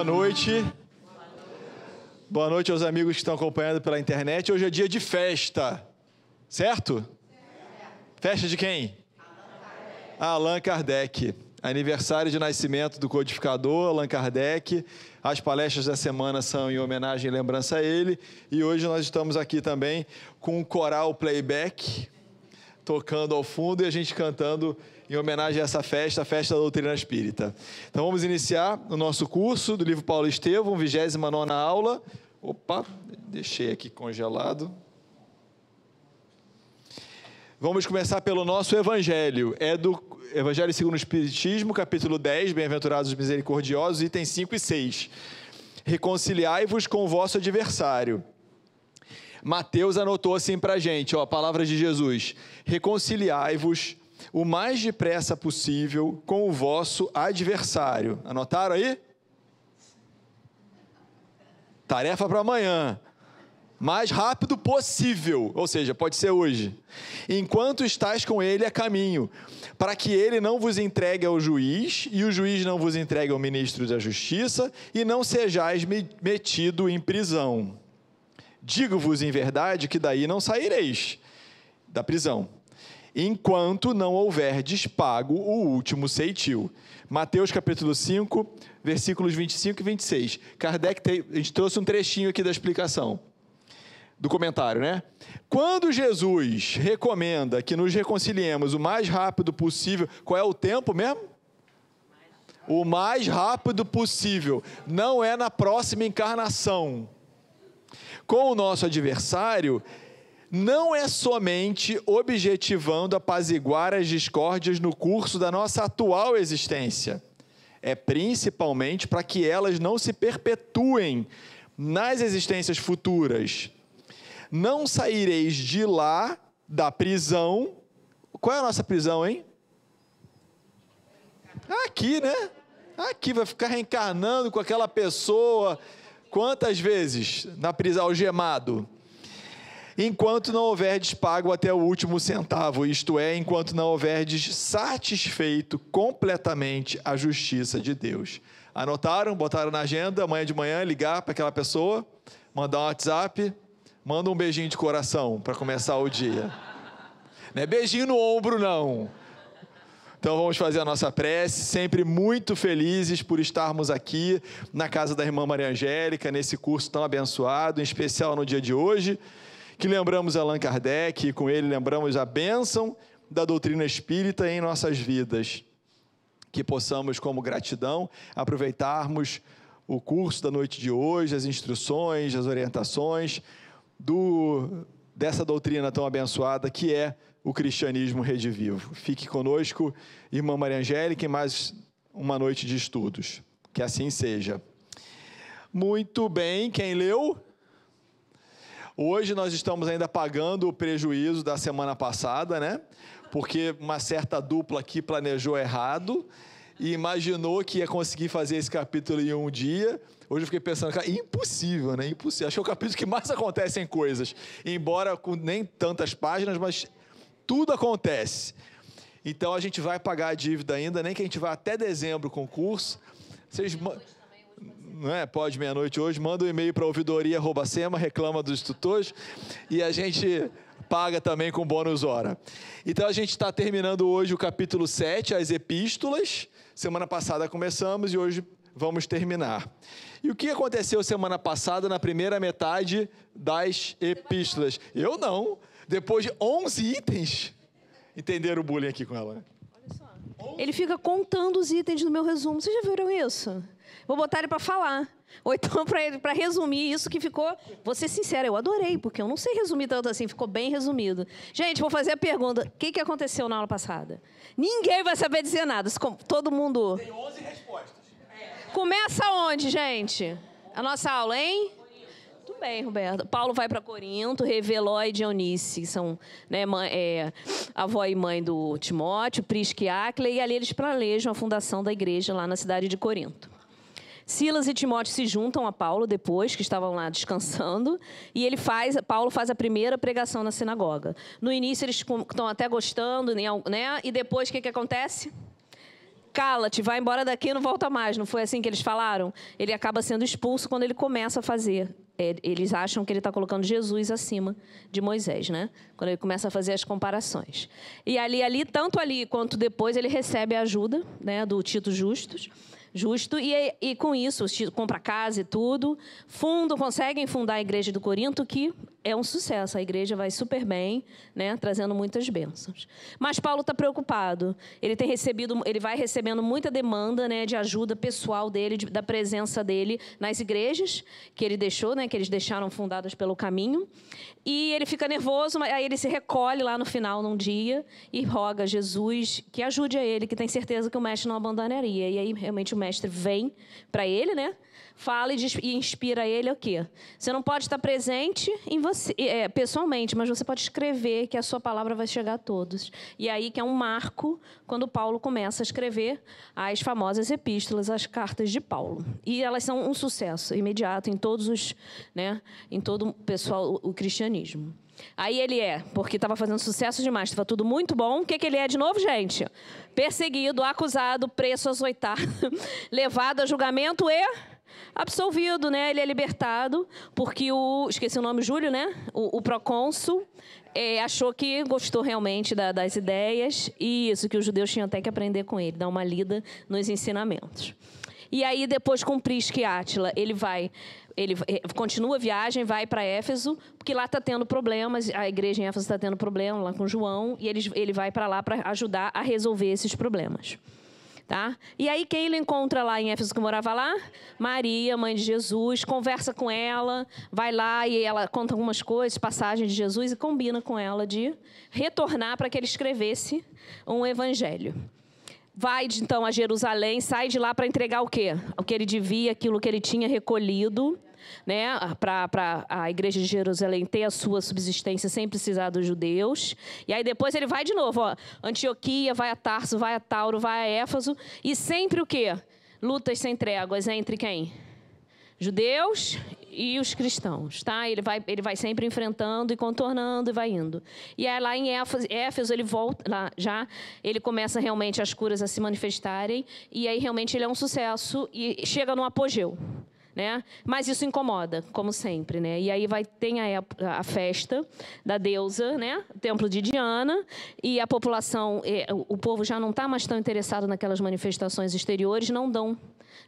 Boa noite. Boa noite aos amigos que estão acompanhando pela internet. Hoje é dia de festa, certo? Festa de quem? Allan Kardec. Aniversário de nascimento do codificador Allan Kardec. As palestras da semana são em homenagem e lembrança a ele. E hoje nós estamos aqui também com o coral playback tocando ao fundo e a gente cantando em homenagem a essa festa, a festa da doutrina espírita. Então vamos iniciar o nosso curso do livro Paulo Estevão, 29 aula. Opa, deixei aqui congelado. Vamos começar pelo nosso evangelho. É do Evangelho segundo o Espiritismo, capítulo 10, Bem-aventurados os misericordiosos, itens 5 e 6. Reconciliai-vos com o vosso adversário. Mateus anotou assim para a gente, ó, a palavra de Jesus: reconciliai-vos o mais depressa possível com o vosso adversário. Anotaram aí? Tarefa para amanhã. Mais rápido possível, ou seja, pode ser hoje. Enquanto estás com ele a caminho, para que ele não vos entregue ao juiz, e o juiz não vos entregue ao ministro da justiça, e não sejais metido em prisão. Digo-vos em verdade que daí não saireis da prisão enquanto não houver despago o último ceitil. Mateus capítulo 5, versículos 25 e 26. Kardec, tem, a gente trouxe um trechinho aqui da explicação, do comentário, né? Quando Jesus recomenda que nos reconciliemos o mais rápido possível, qual é o tempo mesmo? O mais rápido possível. Não é na próxima encarnação. Com o nosso adversário, não é somente objetivando apaziguar as discórdias no curso da nossa atual existência, é principalmente para que elas não se perpetuem nas existências futuras. Não saireis de lá da prisão. Qual é a nossa prisão, hein? Aqui, né? Aqui vai ficar reencarnando com aquela pessoa. Quantas vezes na prisão algemado? Enquanto não houverdes pago até o último centavo, isto é, enquanto não houverdes satisfeito completamente a justiça de Deus. Anotaram? Botaram na agenda, amanhã de manhã, ligar para aquela pessoa, mandar um WhatsApp, manda um beijinho de coração para começar o dia. Não é beijinho no ombro, não. Então vamos fazer a nossa prece, sempre muito felizes por estarmos aqui na casa da irmã Maria Angélica, nesse curso tão abençoado, em especial no dia de hoje que lembramos Allan Kardec e com ele lembramos a bênção da doutrina espírita em nossas vidas. Que possamos, como gratidão, aproveitarmos o curso da noite de hoje, as instruções, as orientações do, dessa doutrina tão abençoada que é o cristianismo redivivo. Fique conosco, irmã Maria Angélica, em mais uma noite de estudos. Que assim seja. Muito bem, quem leu? Hoje nós estamos ainda pagando o prejuízo da semana passada, né? Porque uma certa dupla aqui planejou errado e imaginou que ia conseguir fazer esse capítulo em um dia. Hoje eu fiquei pensando, cara, impossível, né? Impossível. Acho que é o capítulo que mais acontecem coisas. Embora com nem tantas páginas, mas tudo acontece. Então a gente vai pagar a dívida ainda, nem que a gente vá até dezembro com o curso. Vocês não é? Pode meia-noite hoje, manda um e-mail para ouvidoria@sema, reclama dos tutores e a gente paga também com bônus hora. Então a gente está terminando hoje o capítulo 7, as epístolas. Semana passada começamos e hoje vamos terminar. E o que aconteceu semana passada na primeira metade das epístolas? Eu não. Depois de 11 itens. Entenderam o bullying aqui com ela? Só. Ele fica contando os itens no meu resumo. Vocês já viram isso? Vou botar ele para falar. Ou então, para resumir isso que ficou. Vou ser sincera, eu adorei, porque eu não sei resumir tanto assim, ficou bem resumido. Gente, vou fazer a pergunta: o que, que aconteceu na aula passada? Ninguém vai saber dizer nada. Todo mundo. Tem 11 respostas. Começa onde, gente? A nossa aula, hein? Tudo bem, Roberto. Paulo vai para Corinto, Reveló e Dionice, que são né, mãe, é, avó e mãe do Timóteo, Prisca e e ali eles planejam a fundação da igreja lá na cidade de Corinto. Silas e Timóteo se juntam a Paulo depois que estavam lá descansando e ele faz, Paulo faz a primeira pregação na sinagoga. No início eles estão até gostando, né? E depois o que, que acontece? cala-te, vai embora daqui, não volta mais. Não foi assim que eles falaram? Ele acaba sendo expulso quando ele começa a fazer. É, eles acham que ele está colocando Jesus acima de Moisés, né? Quando ele começa a fazer as comparações. E ali, ali, tanto ali quanto depois, ele recebe a ajuda, né, do Tito Justus justo. E, e com isso, compra casa e tudo. Fundo, conseguem fundar a igreja do Corinto, que é um sucesso. A igreja vai super bem, né, trazendo muitas bênçãos. Mas Paulo está preocupado. Ele tem recebido, ele vai recebendo muita demanda, né, de ajuda pessoal dele, de, da presença dele nas igrejas que ele deixou, né, que eles deixaram fundadas pelo caminho. E ele fica nervoso, aí ele se recolhe lá no final, num dia, e roga a Jesus que ajude a ele, que tem certeza que o mestre não abandonaria. E aí realmente o mestre vem para ele, né? Fala e inspira ele o quê? Você não pode estar presente em você, é, pessoalmente, mas você pode escrever que a sua palavra vai chegar a todos. E aí que é um marco quando Paulo começa a escrever as famosas epístolas, as cartas de Paulo. E elas são um sucesso imediato em todos os, né, em todo o pessoal, o, cristianismo. Aí ele é, porque estava fazendo sucesso demais, estava tudo muito bom. O que, que ele é de novo, gente? Perseguido, acusado, preso, açoitado, levado a julgamento e absolvido, né? Ele é libertado, porque o. Esqueci o nome, Júlio, né? O, o procônsul é, achou que gostou realmente da, das ideias e isso, que os judeus tinham até que aprender com ele, dar uma lida nos ensinamentos. E aí, depois com Prisca e Átila, ele vai ele é, continua a viagem, vai para Éfeso, porque lá está tendo problemas, a igreja em Éfeso está tendo problema lá com João, e ele, ele vai para lá para ajudar a resolver esses problemas. Tá? E aí quem ele encontra lá em Éfeso que morava lá? Maria, mãe de Jesus, conversa com ela, vai lá e ela conta algumas coisas, passagens de Jesus e combina com ela de retornar para que ele escrevesse um evangelho. Vai então a Jerusalém, sai de lá para entregar o quê? O que ele devia, aquilo que ele tinha recolhido né, para a igreja de Jerusalém ter a sua subsistência sem precisar dos judeus. E aí depois ele vai de novo, ó, Antioquia, vai a Tarso, vai a Tauro, vai a Éfaso, e sempre o quê? Lutas sem tréguas entre quem? Judeus e os cristãos, tá? Ele vai, ele vai sempre enfrentando e contornando e vai indo. E aí lá em Éfeso, Éfeso ele volta, lá já ele começa realmente as curas a se manifestarem e aí realmente ele é um sucesso e chega no apogeu né? Mas isso incomoda, como sempre, né? E aí vai tem a, a festa da deusa, né? O templo de Diana e a população, o povo já não está mais tão interessado naquelas manifestações exteriores, não dão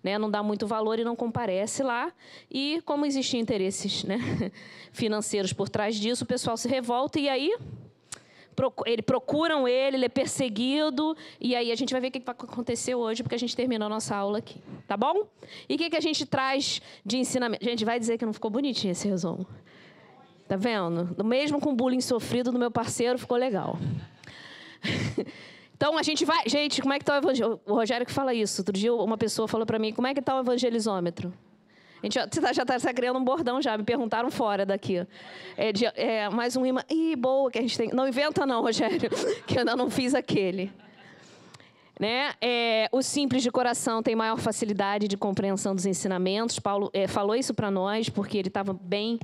né, não dá muito valor e não comparece lá. E como existem interesses né, financeiros por trás disso, o pessoal se revolta e aí ele procuram ele, ele é perseguido, e aí a gente vai ver o que vai acontecer hoje, porque a gente terminou a nossa aula aqui, tá bom? E o que, que a gente traz de ensinamento? Gente, vai dizer que não ficou bonitinho esse resumo. Tá vendo? Mesmo com o bullying sofrido do meu parceiro, ficou legal. Então a gente vai. Gente, como é que está o evangelho? O Rogério que fala isso. Outro dia uma pessoa falou para mim: como é que está o evangelizômetro? A gente já está tá criando um bordão já, me perguntaram fora daqui. É, de, é, mais um imã. Ih, boa, que a gente tem. Não inventa, não, Rogério, que eu ainda não fiz aquele. Né? É, o simples de coração tem maior facilidade de compreensão dos ensinamentos. Paulo é, falou isso para nós porque ele estava bem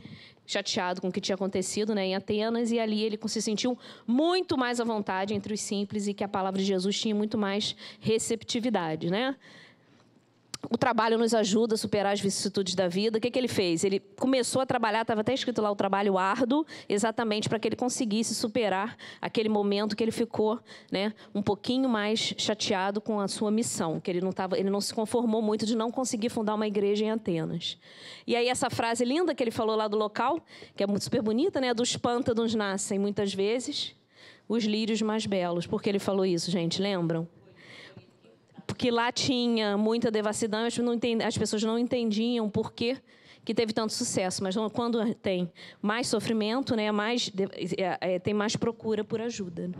chateado com o que tinha acontecido né, em Atenas e ali ele se sentiu muito mais à vontade entre os simples e que a palavra de Jesus tinha muito mais receptividade, né? O trabalho nos ajuda a superar as vicissitudes da vida. O que, que ele fez? Ele começou a trabalhar, estava até escrito lá o trabalho árduo, exatamente para que ele conseguisse superar aquele momento que ele ficou né, um pouquinho mais chateado com a sua missão, que ele não, tava, ele não se conformou muito de não conseguir fundar uma igreja em Atenas. E aí essa frase linda que ele falou lá do local, que é muito super bonita, né? Dos pântanos nascem muitas vezes os lírios mais belos. Por que ele falou isso, gente? Lembram? Porque lá tinha muita devassidão, as pessoas não entendiam por que, que teve tanto sucesso. Mas quando tem mais sofrimento, né, mais, é, é, tem mais procura por ajuda.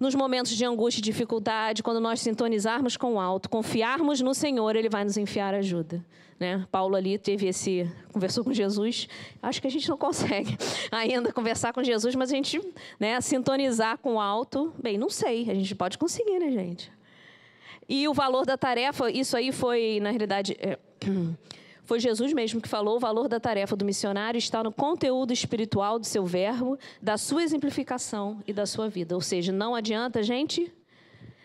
Nos momentos de angústia e dificuldade, quando nós sintonizarmos com o alto, confiarmos no Senhor, Ele vai nos enfiar ajuda. Né? Paulo ali teve esse conversou com Jesus. Acho que a gente não consegue ainda conversar com Jesus, mas a gente, né, sintonizar com o alto, bem, não sei. A gente pode conseguir, né, gente? E o valor da tarefa, isso aí foi, na realidade, é, foi Jesus mesmo que falou: o valor da tarefa do missionário está no conteúdo espiritual do seu verbo, da sua exemplificação e da sua vida. Ou seja, não adianta a gente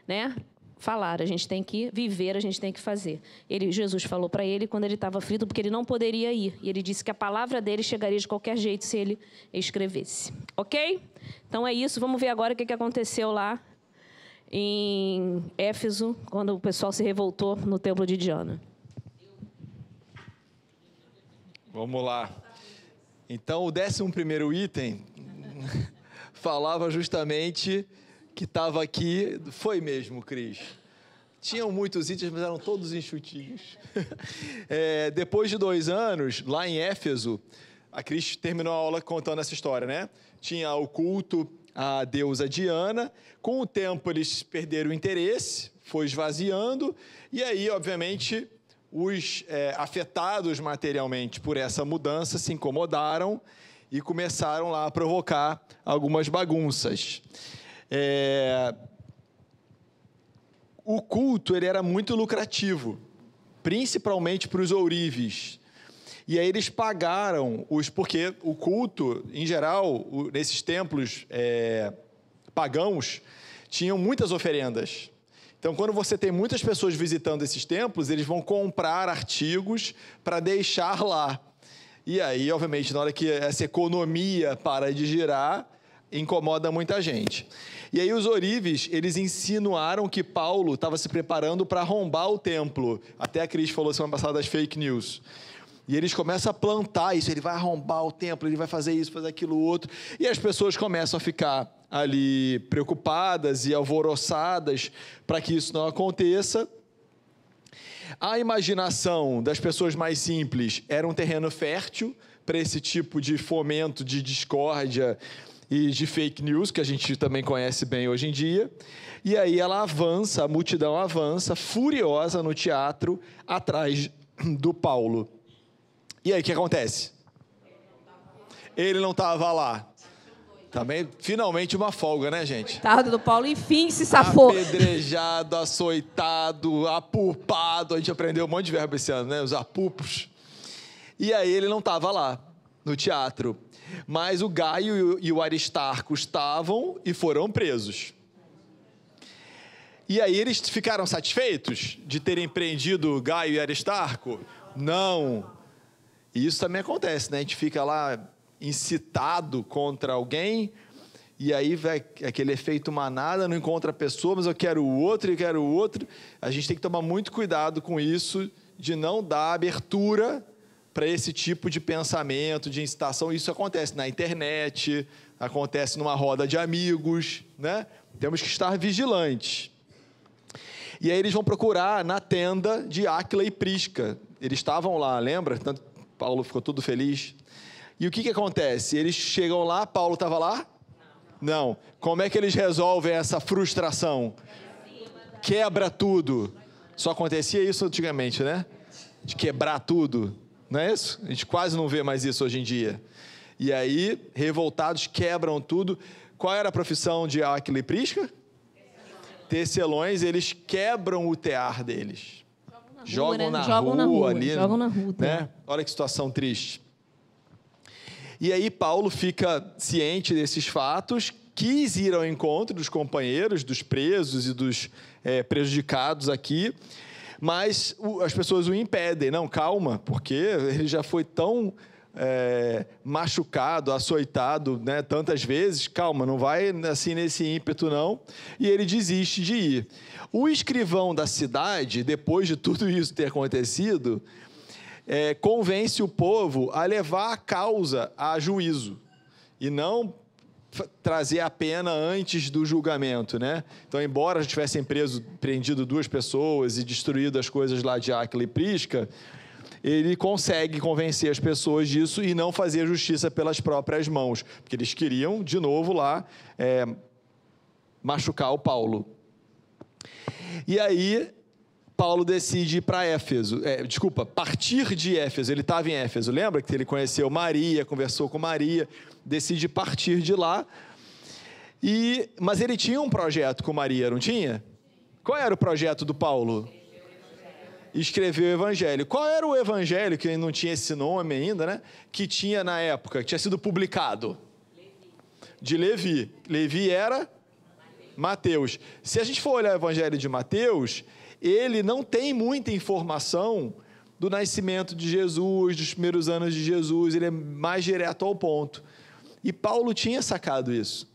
né, falar, a gente tem que viver, a gente tem que fazer. Ele, Jesus falou para ele quando ele estava aflito, porque ele não poderia ir. E ele disse que a palavra dele chegaria de qualquer jeito se ele escrevesse. Ok? Então é isso. Vamos ver agora o que aconteceu lá em Éfeso, quando o pessoal se revoltou no templo de Diana. Vamos lá. Então, o décimo primeiro item falava justamente que estava aqui, foi mesmo, Cris. Tinham muitos itens, mas eram todos enxutinhos. É, depois de dois anos, lá em Éfeso, a Cris terminou a aula contando essa história, né? Tinha o culto à deusa Diana. Com o tempo, eles perderam o interesse, foi esvaziando, e aí, obviamente, os é, afetados materialmente por essa mudança se incomodaram e começaram lá a provocar algumas bagunças. É... O culto ele era muito lucrativo, principalmente para os ourives. E aí eles pagaram os. Porque o culto, em geral, nesses templos é, pagãos, tinham muitas oferendas. Então, quando você tem muitas pessoas visitando esses templos, eles vão comprar artigos para deixar lá. E aí, obviamente, na hora que essa economia para de girar, incomoda muita gente. E aí os orives, eles insinuaram que Paulo estava se preparando para arrombar o templo. Até a Cris falou semana passada das fake news. E eles começam a plantar isso, ele vai arrombar o templo, ele vai fazer isso, fazer aquilo outro. E as pessoas começam a ficar ali preocupadas e alvoroçadas para que isso não aconteça. A imaginação das pessoas mais simples era um terreno fértil para esse tipo de fomento de discórdia e de fake news, que a gente também conhece bem hoje em dia. E aí ela avança, a multidão avança, furiosa no teatro, atrás do Paulo. E aí o que acontece? Ele não estava lá. Também, finalmente, uma folga, né, gente? Tarde do Paulo, enfim, se safou. Apedrejado, açoitado, apupado. A gente aprendeu um monte de verbo esse ano, né? Os apupos. E aí ele não estava lá, no teatro. Mas o Gaio e o Aristarco estavam e foram presos. E aí eles ficaram satisfeitos de terem prendido Gaio e Aristarco? Não. E isso também acontece, né? A gente fica lá incitado contra alguém e aí vai aquele efeito manada, não encontra a pessoa, mas eu quero o outro e quero o outro. A gente tem que tomar muito cuidado com isso, de não dar abertura para esse tipo de pensamento, de incitação. Isso acontece na internet, acontece numa roda de amigos, né? Temos que estar vigilantes. E aí eles vão procurar na tenda de Áquila e Prisca. Eles estavam lá, lembra? Paulo ficou todo feliz. E o que, que acontece? Eles chegam lá, Paulo estava lá? Não. Como é que eles resolvem essa frustração? Quebra tudo. Só acontecia isso antigamente, né? De quebrar tudo. Não é isso? A gente quase não vê mais isso hoje em dia. E aí, revoltados, quebram tudo. Qual era a profissão de Aquila e Prisca? Tecelões, eles quebram o tear deles. Jogam na, jogam rua, na rua, ali. Jogam na rua. Né? Olha que situação triste. E aí Paulo fica ciente desses fatos, quis ir ao encontro dos companheiros, dos presos e dos é, prejudicados aqui, mas as pessoas o impedem. Não, calma, porque ele já foi tão é, machucado, açoitado né, tantas vezes, calma, não vai assim nesse ímpeto não, e ele desiste de ir. O escrivão da cidade, depois de tudo isso ter acontecido, é, convence o povo a levar a causa a juízo e não trazer a pena antes do julgamento, né? Então, embora tivessem preso, prendido duas pessoas e destruído as coisas lá de Aquila e Prisca, ele consegue convencer as pessoas disso e não fazer justiça pelas próprias mãos, porque eles queriam, de novo, lá é, machucar o Paulo. E aí, Paulo decide ir para Éfeso, é, desculpa, partir de Éfeso. Ele estava em Éfeso, lembra que ele conheceu Maria, conversou com Maria, decide partir de lá. E, mas ele tinha um projeto com Maria, não tinha? Qual era o projeto do Paulo? Escrever o Evangelho. Qual era o Evangelho, que não tinha esse nome ainda, né? Que tinha na época, que tinha sido publicado? De Levi. Levi era Mateus. Se a gente for olhar o Evangelho de Mateus, ele não tem muita informação do nascimento de Jesus, dos primeiros anos de Jesus, ele é mais direto ao ponto. E Paulo tinha sacado isso.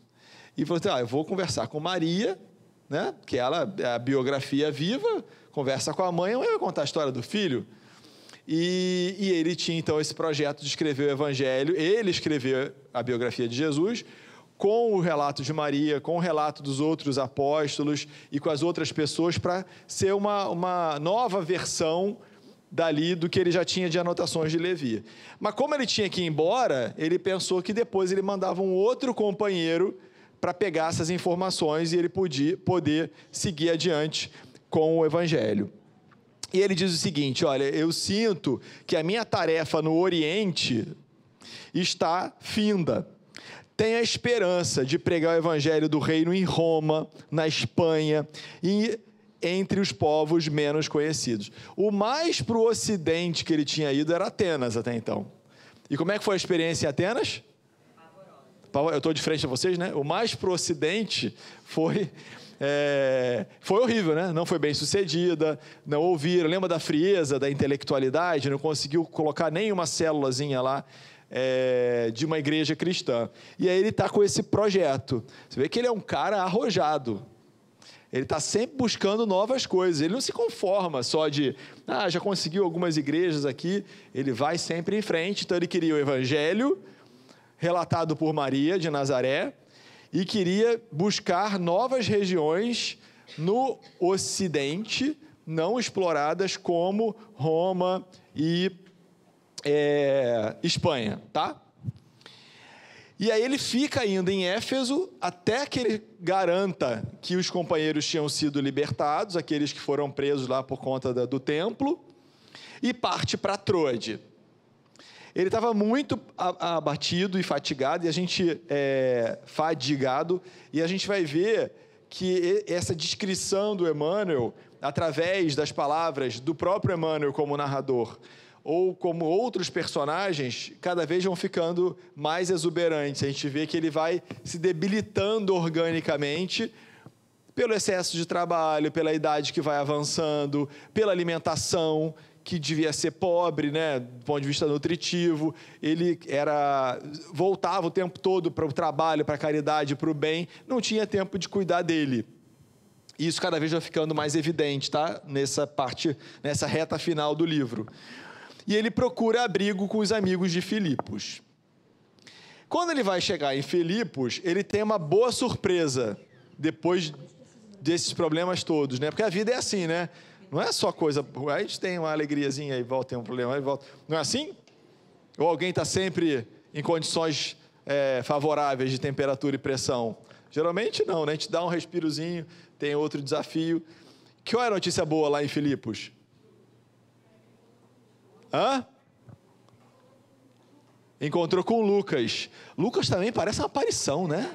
E falou assim: ah, eu vou conversar com Maria, né? que ela é a biografia viva, conversa com a mãe, eu vou contar a história do filho. E, e, ele tinha então esse projeto de escrever o Evangelho, ele escreveu a biografia de Jesus, com o relato de Maria, com o relato dos outros apóstolos e com as outras pessoas, para ser uma, uma nova versão dali do que ele já tinha de anotações de Levi. Mas como ele tinha que ir embora, ele pensou que depois ele mandava um outro companheiro para pegar essas informações e ele podia, poder seguir adiante com o evangelho. E ele diz o seguinte: Olha, eu sinto que a minha tarefa no Oriente está finda tem a esperança de pregar o evangelho do reino em Roma, na Espanha e entre os povos menos conhecidos. O mais para o ocidente que ele tinha ido era Atenas até então. E como é que foi a experiência em Atenas? Eu estou de frente a vocês, né? O mais para o ocidente foi é, foi horrível, né? Não foi bem sucedida, não ouviram. Lembra da frieza, da intelectualidade? Não conseguiu colocar nenhuma célulazinha lá é, de uma igreja cristã. E aí ele está com esse projeto. Você vê que ele é um cara arrojado. Ele está sempre buscando novas coisas. Ele não se conforma só de, ah, já conseguiu algumas igrejas aqui. Ele vai sempre em frente. Então ele queria o evangelho relatado por Maria de Nazaré e queria buscar novas regiões no Ocidente não exploradas como Roma e é, Espanha, tá? E aí ele fica ainda em Éfeso até que ele garanta que os companheiros tinham sido libertados, aqueles que foram presos lá por conta da, do templo, e parte para Troade. Ele estava muito abatido e fatigado, e a gente é, fadigado, e a gente vai ver que essa descrição do Emmanuel, através das palavras do próprio Emmanuel como narrador, ou como outros personagens, cada vez vão ficando mais exuberantes. A gente vê que ele vai se debilitando organicamente pelo excesso de trabalho, pela idade que vai avançando, pela alimentação que devia ser pobre, né, do ponto de vista nutritivo. Ele era voltava o tempo todo para o trabalho, para a caridade, para o bem, não tinha tempo de cuidar dele. Isso cada vez vai ficando mais evidente, tá? Nessa parte, nessa reta final do livro e ele procura abrigo com os amigos de Filipos. Quando ele vai chegar em Filipos, ele tem uma boa surpresa depois desses problemas todos, né? Porque a vida é assim, né? Não é só coisa. A gente tem uma alegriazinha e volta, tem um problema e volta. Não é assim? Ou alguém está sempre em condições é, favoráveis de temperatura e pressão? Geralmente não, né? A gente dá um respirozinho, tem outro desafio. Que é a notícia boa lá em Filipos? Hã? Encontrou com Lucas. Lucas também parece uma aparição, né?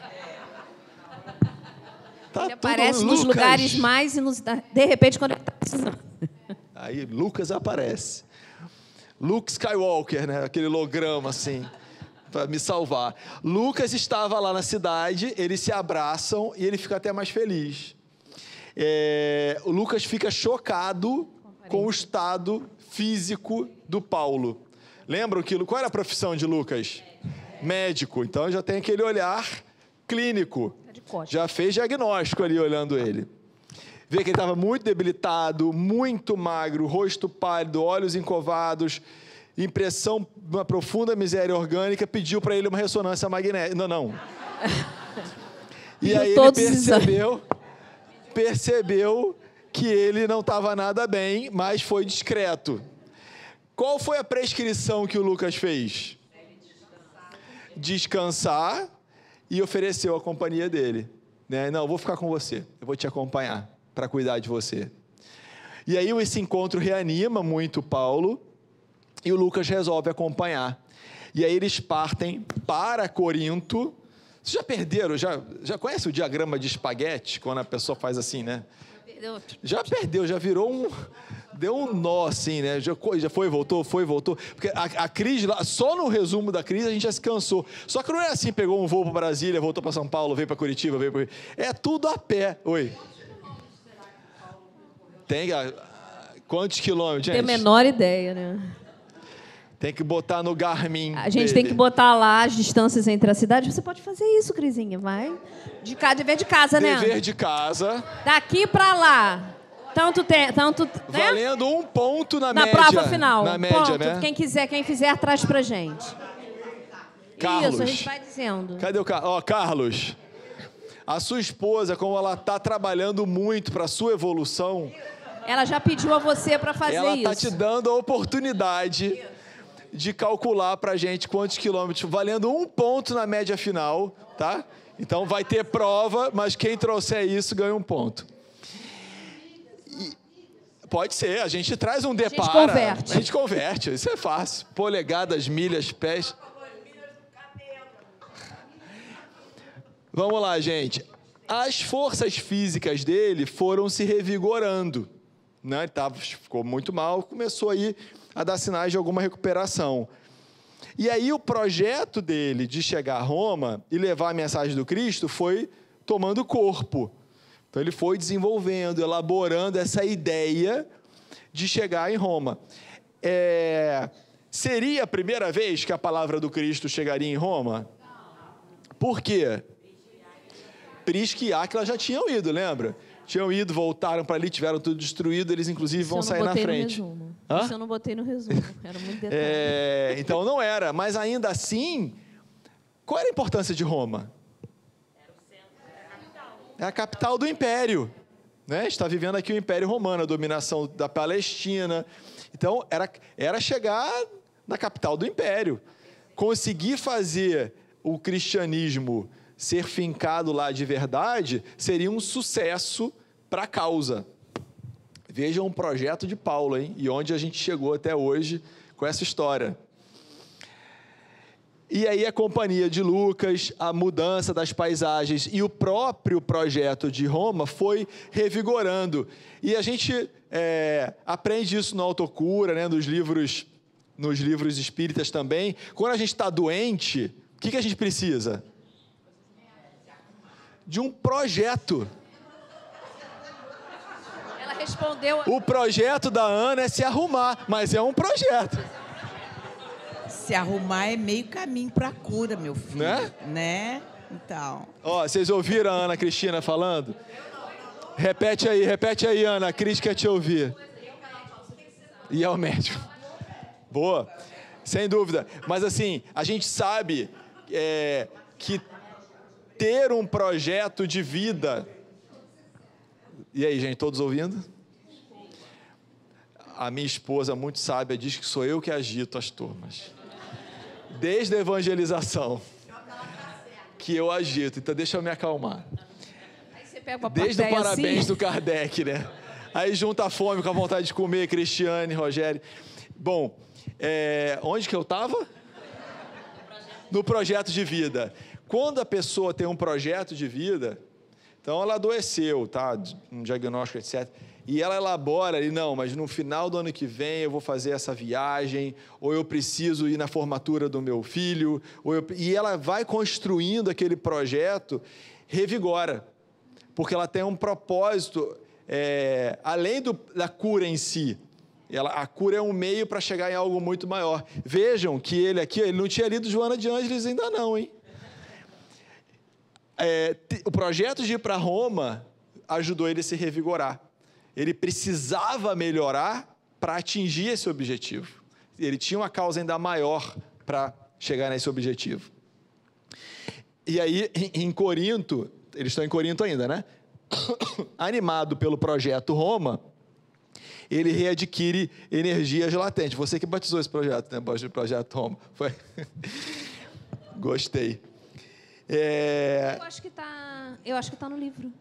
Tá ele aparece nos lugares mais inusitados. De repente, quando ele está precisando. Aí Lucas aparece. Luke Skywalker, né? Aquele holograma assim, para me salvar. Lucas estava lá na cidade, eles se abraçam e ele fica até mais feliz. É, o Lucas fica chocado com o estado físico do Paulo. Lembram que qual era a profissão de Lucas? Médico. Então já tem aquele olhar clínico. Já fez diagnóstico ali olhando ele. Vê que ele estava muito debilitado, muito magro, rosto pálido, olhos encovados, impressão de uma profunda miséria orgânica, pediu para ele uma ressonância magnética. Não, não. E aí ele percebeu, percebeu que ele não estava nada bem, mas foi discreto. Qual foi a prescrição que o Lucas fez? Descansar e ofereceu a companhia dele. Né? Não, vou ficar com você, eu vou te acompanhar para cuidar de você. E aí esse encontro reanima muito Paulo e o Lucas resolve acompanhar. E aí eles partem para Corinto. Vocês já perderam? Já, já conhece o diagrama de espaguete? Quando a pessoa faz assim, né? Perdeu. Já perdeu, já virou um. deu um nó assim, né? Já, já foi, voltou, foi, voltou. Porque a, a crise, lá, só no resumo da crise a gente já se cansou. Só que não é assim, pegou um voo para Brasília, voltou para São Paulo, veio para Curitiba, veio para... É tudo a pé. Oi. Tem... A, quantos quilômetros, gente? Tem a menor ideia, né? Tem que botar no Garmin. A gente dele. tem que botar lá as distâncias entre a cidade. Você pode fazer isso, Crisinha, vai. De casa, dever de casa, né? Dever de casa. Daqui para lá. Tanto tem, tanto, né? Valendo um ponto na, na média. prova final. Na média, ponto. né? Quem quiser, quem fizer, traz pra gente. Carlos. Isso, a gente vai dizendo. Cadê o Carlos? Ó, Carlos. A sua esposa, como ela está trabalhando muito para sua evolução, Ela já pediu a você para fazer ela isso. está te dando a oportunidade de calcular para gente quantos quilômetros, valendo um ponto na média final, tá? Então vai ter prova, mas quem trouxer isso ganha um ponto. E pode ser, a gente traz um depara. converte. A gente converte, isso é fácil. Polegadas, milhas, pés. Vamos lá, gente. As forças físicas dele foram se revigorando. Né? Ele tava, ficou muito mal, começou aí a dar sinais de alguma recuperação. E aí o projeto dele de chegar a Roma e levar a mensagem do Cristo foi tomando corpo. Então ele foi desenvolvendo, elaborando essa ideia de chegar em Roma. É, seria a primeira vez que a palavra do Cristo chegaria em Roma? Por quê? Prisca e Áquila já tinham ido, lembra? Tinham ido, voltaram para ali, tiveram tudo destruído, eles inclusive vão sair na frente. Isso eu não botei no resumo. Era muito detalhe. É, então não era, mas ainda assim, qual era a importância de Roma? É a capital do império. Né? Está vivendo aqui o Império Romano, a dominação da Palestina. Então, era, era chegar na capital do império. Conseguir fazer o cristianismo ser fincado lá de verdade seria um sucesso para a causa. Vejam um projeto de Paulo, hein? E onde a gente chegou até hoje com essa história. E aí a companhia de Lucas, a mudança das paisagens e o próprio projeto de Roma foi revigorando. E a gente é, aprende isso na autocura, né, nos livros, nos livros espíritas também. Quando a gente está doente, o que, que a gente precisa? De um projeto. Ela respondeu. O projeto da Ana é se arrumar, mas é um projeto. Se arrumar é meio caminho para a cura, meu filho. Né? Né? Então. Ó, vocês ouviram a Ana Cristina falando? Repete aí, repete aí, Ana. A Cris quer te ouvir. E ao médico. Boa. Sem dúvida. Mas assim, a gente sabe é, que ter um projeto de vida. E aí, gente, todos ouvindo? A minha esposa, muito sábia, diz que sou eu que agito as turmas. Desde a evangelização que eu agito. Então, deixa eu me acalmar. Desde o parabéns assim, do Kardec, né? Aí junta a fome com a vontade de comer, Cristiane, Rogério. Bom, é, onde que eu estava? No projeto de vida. Quando a pessoa tem um projeto de vida, então ela adoeceu, tá? Um diagnóstico, etc. E ela elabora ali, não, mas no final do ano que vem eu vou fazer essa viagem, ou eu preciso ir na formatura do meu filho, ou eu... e ela vai construindo aquele projeto, revigora, porque ela tem um propósito, é, além do, da cura em si, ela, a cura é um meio para chegar em algo muito maior. Vejam que ele aqui, ele não tinha lido Joana de Ângeles ainda não, hein? É, o projeto de ir para Roma ajudou ele a se revigorar. Ele precisava melhorar para atingir esse objetivo. Ele tinha uma causa ainda maior para chegar nesse objetivo. E aí, em Corinto, eles estão em Corinto ainda, né? Animado pelo projeto Roma, ele readquire energias latentes. Você que batizou esse projeto, né? O projeto Roma. Foi. Gostei. É... Eu acho que tá. Eu acho que tá no livro.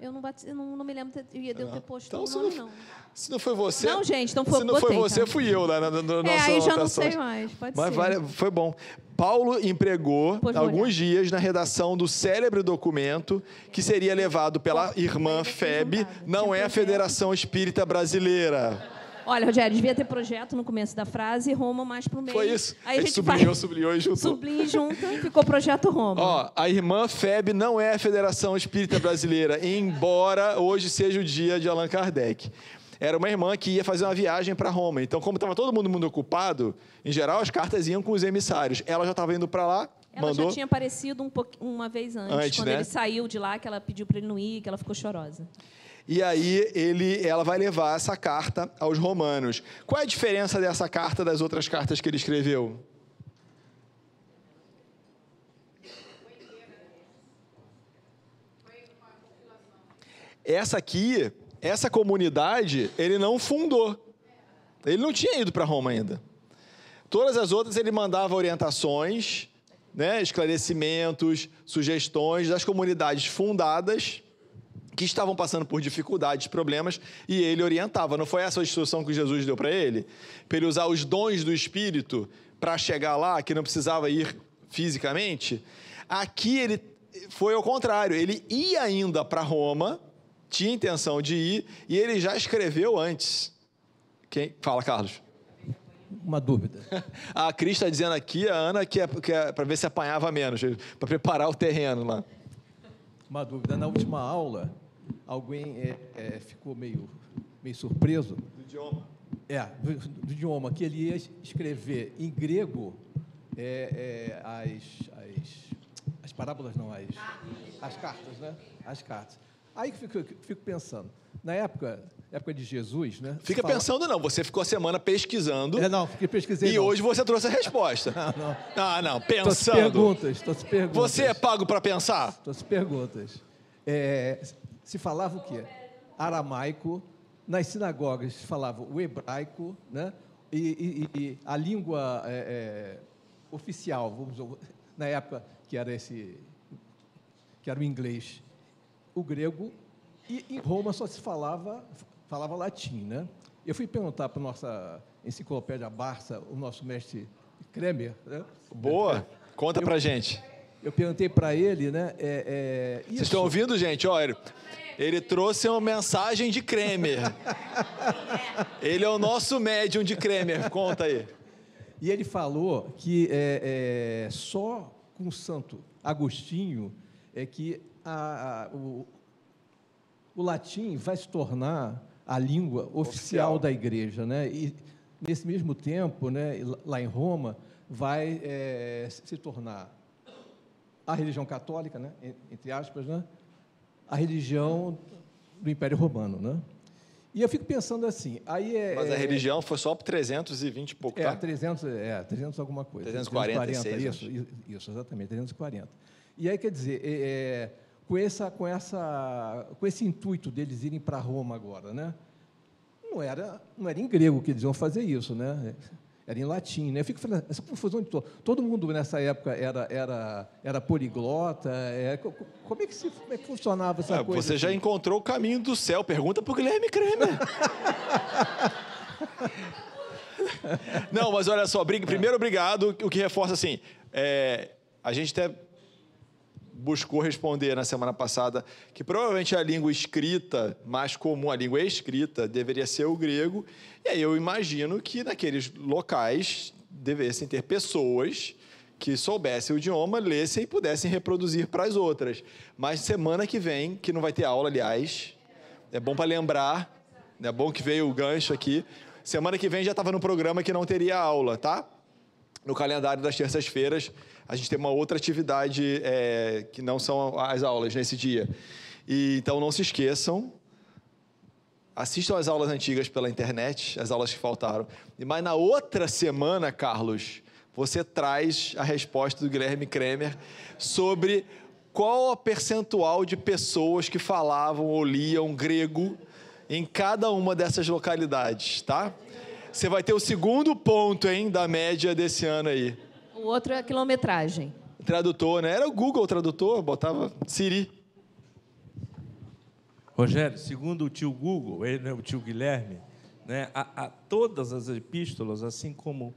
Eu não, bati, eu não, não me lembro de eu ter posto Então, o se nome, não, não. se não foi você. Não, gente, não foi- Se não foi botei, você, tá? fui eu lá na, na, na É, nossa aí já não sei mais. Pode Mas ser. vale- foi bom. Paulo empregou Depois alguns dias na redação do célebre documento que seria levado pela irmã é juntado. não Tinha é a projeto. Federação Espírita Brasileira. Olha, Rogério, devia ter projeto no começo da frase Roma mais pro meio. Foi isso. Aí a gente sublinhou, faz- sublinhou e juntou. sublinha e junta, ficou projeto Roma. Ó, a irmã FEB não é a Federação Espírita Brasileira, embora hoje seja o dia de Allan Kardec. Era uma irmã que ia fazer uma viagem para Roma. Então, como estava todo mundo muito ocupado, em geral as cartas iam com os emissários. Ela já estava indo para lá, Ela mandou. já tinha aparecido um uma vez antes, Antes, quando né? ele saiu de lá, que ela pediu para ele não ir, que ela ficou chorosa. E aí ele, ela vai levar essa carta aos romanos. Qual é a diferença dessa carta das outras cartas que ele escreveu? Essa aqui, essa comunidade, ele não fundou. Ele não tinha ido para Roma ainda. Todas as outras ele mandava orientações, né, esclarecimentos, sugestões das comunidades fundadas que estavam passando por dificuldades, problemas, e ele orientava. Não foi essa a instrução que Jesus deu para ele? Para ele usar os dons do Espírito para chegar lá, que não precisava ir fisicamente? Aqui ele foi ao contrário, ele ia ainda para Roma, tinha intenção de ir, e ele já escreveu antes. Quem? Fala, Carlos. Uma dúvida. A Cris está dizendo aqui, a Ana, que é, para ver se apanhava menos, para preparar o terreno lá. Uma dúvida. Na última aula, alguém é, é, ficou meio, meio surpreso. Do idioma. É, do, do idioma, que ele ia escrever em grego é, é, as, as, as parábolas, não, as, as cartas, né? As cartas. Aí que fico, fico pensando, na época, época de Jesus, né? Fica fala- pensando, não. Você ficou a semana pesquisando. É, não, fiquei pesquisei. E não. hoje você trouxe a resposta. Ah, não. Ah, não, pensando. perguntas, trouxe perguntas. Você é pago para pensar? Trouxe perguntas. É, se falava o quê? Aramaico. Nas sinagogas se falava o hebraico, né? E, e- e a língua é, é, oficial, vamos na época que era esse, que era o inglês, o grego. E em Roma só se falava falava latim, né? Eu fui perguntar para nossa enciclopédia Barça, o nosso mestre Kremer, né? Boa. Conta pra gente. Eu perguntei para ele, né? É, é, Vocês estão ouvindo, gente? Olha, ele, ele trouxe uma mensagem de Kremer. Ele é o nosso médium de Kremer. Conta aí. E ele falou que é, é, só com o Santo Agostinho é que a- a- o, o latim vai se tornar a língua oficial, Oficial. da igreja, né? E nesse mesmo tempo, né, lá em Roma, vai é, se tornar a religião católica, né, en- entre aspas, né, a religião do Império Romano, né? E eu fico pensando assim, aí é Mas a é- religião foi só por 320 e pouco, é, tá? 300, é, 300 alguma coisa. 346, isso, i- isso, exatamente, 340. E aí, quer dizer, é, é, com, essa, com, essa, com esse intuito deles irem para Roma agora, né? Não era, não era em grego que eles iam fazer isso, né? Era em latim, né? Eu fico falando, essa confusão de todo. Todo mundo nessa época era, era, era poliglota. é, co- co- como, é que se, como é que funcionava essa Ah, coisa? você já assim? encontrou o caminho do céu. Pergunta pro Guilherme Kremer. Não, mas olha só, primeiro obrigado, o que reforça assim, é, a gente até buscou responder na semana passada que provavelmente a língua escrita mais comum, a língua escrita, deveria ser o grego, e aí eu imagino que naqueles locais devessem ter pessoas que soubessem o idioma, lessem e pudessem reproduzir para as outras. Mas semana que vem, que não vai ter aula, aliás, é bom para lembrar, é bom que veio o gancho aqui. Semana que vem já estava no programa que não teria aula, tá? No calendário das terças-feiras, a gente tem uma outra atividade é, que não são as aulas nesse dia. E, então não se esqueçam, assistam as aulas antigas pela internet, as aulas que faltaram. E Mas na outra semana, Carlos, você traz a resposta do Guilherme Kremer sobre qual a percentual de pessoas que falavam ou liam grego em cada uma dessas localidades, tá? Você vai ter o segundo ponto, hein, da média desse ano aí. O outro é a quilometragem. Tradutor, né? Era o Google tradutor, botava Siri. Rogério, segundo o tio Google, ele não é o tio Guilherme, né, a, a- todas as epístolas, assim como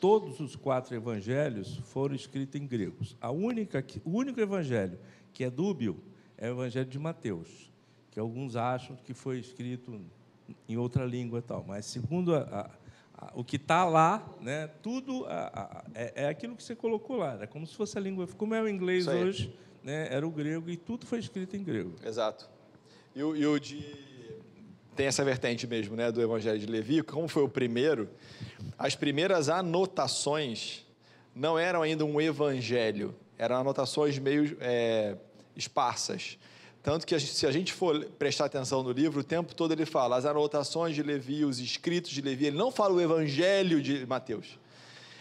todos os quatro evangelhos, foram escritos em gregos. A única, o único evangelho que é dúbio é o evangelho de Mateus, que alguns acham que foi escrito em outra língua e tal. Mas segundo a, a, o que está lá, né, tudo é, é, aquilo que você colocou lá. É como se fosse a língua. Como é o inglês hoje, né, era o grego e tudo foi escrito em grego. Exato. E o, e o de tem essa vertente mesmo, né, do Evangelho de Levi, como foi o primeiro, as primeiras anotações não eram ainda um evangelho, eram anotações meio é, esparsas. Tanto que se a gente for prestar atenção no livro, o tempo todo ele fala as anotações de Levi, os escritos de Levi, ele não fala o evangelho de Mateus.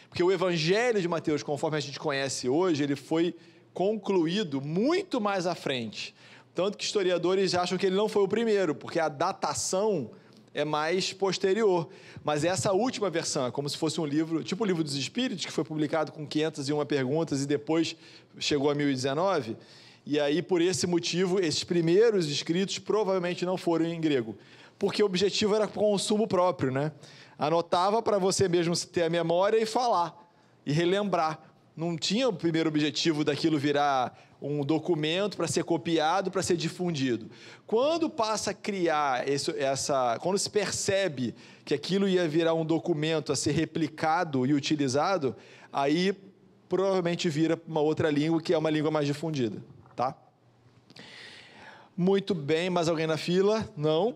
Porque o evangelho de Mateus, conforme a gente conhece hoje, ele foi concluído muito mais à frente. Tanto que historiadores acham que ele não foi o primeiro, porque a datação é mais posterior. Mas essa última versão é como se fosse um livro, tipo o Livro dos Espíritos, que foi publicado com 501 perguntas e depois chegou a 1019. E aí, por esse motivo, esses primeiros escritos provavelmente não foram em grego, porque o objetivo era consumo próprio, né? Anotava para você mesmo ter a memória e falar, e relembrar. Não tinha o primeiro objetivo daquilo virar um documento para ser copiado, para ser difundido. Quando passa a criar esse, essa, quando se percebe que aquilo ia virar um documento a ser replicado e utilizado, aí provavelmente vira uma outra língua que é uma língua mais difundida, tá? Muito bem, mais alguém na fila? Não.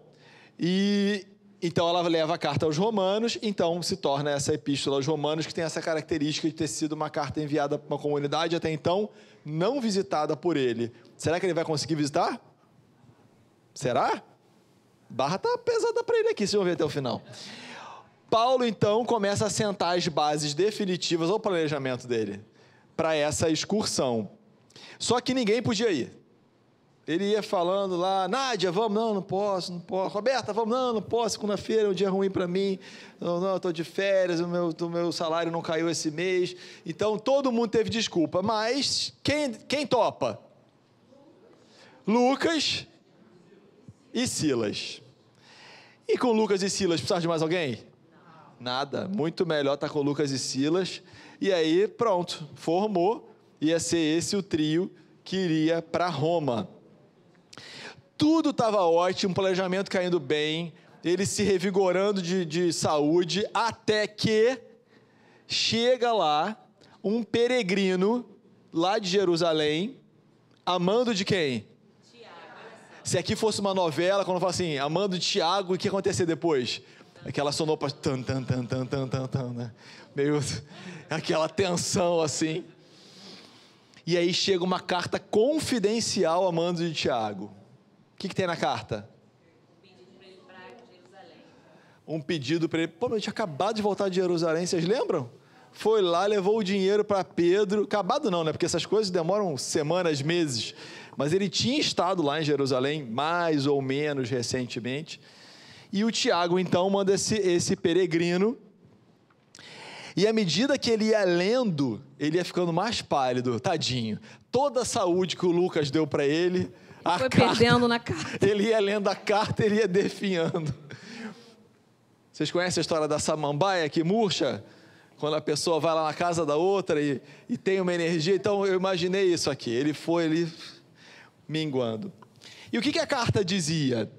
E então ela leva a carta aos romanos, então se torna essa epístola aos romanos que tem essa característica de ter sido uma carta enviada para uma comunidade até então não visitada por ele. Será que ele vai conseguir visitar? Será? Barra tá pesada para ele aqui, se eu ver até o final. Paulo então começa a sentar as bases definitivas ao planejamento dele para essa excursão. Só que ninguém podia ir. Ele ia falando lá, Nádia, vamos, não, não posso, não posso. Roberta, vamos, não, não posso, segunda-feira é um dia ruim para mim. Não, não, estou de férias, o meu, o meu salário não caiu esse mês. Então, todo mundo teve desculpa. Mas, quem, quem topa? Lucas e Silas. E com Lucas e Silas, precisava de mais alguém? Nada. Muito melhor estar tá com Lucas e Silas. E aí, pronto, formou. Ia ser esse o trio que iria para Roma tudo estava ótimo, planejamento caindo bem, ele se revigorando de, de saúde, até que chega lá um peregrino lá de Jerusalém, amando de quem? Tiago. Se aqui fosse uma novela, quando fala assim, amando de Tiago, o que ia acontecer depois? Aquela sonopa, tan, tan, tan, tan, tan, tan, tan, né? Meio, aquela tensão assim. E aí chega uma carta confidencial amando de Tiago que, que tem na carta? Um pedido para ele. Pô, eu tinha acabado de voltar de Jerusalém, vocês lembram? Foi lá, levou o dinheiro para Pedro. Acabado não, né? Porque essas coisas demoram semanas, meses. Mas ele tinha estado lá em Jerusalém, mais ou menos recentemente. E o Tiago, então, manda esse, esse peregrino. E à medida que ele ia lendo, ele ia ficando mais pálido, tadinho. Toda a saúde que o Lucas deu para ele, a foi carta, perdendo na carta. Ele ia lendo a carta, ele ia definhando. Vocês conhecem a história da samambaia que murcha? Quando a pessoa vai lá na casa da outra e, e tem uma energia. Então eu imaginei isso aqui. Ele foi ele minguando. E o que, que a carta dizia?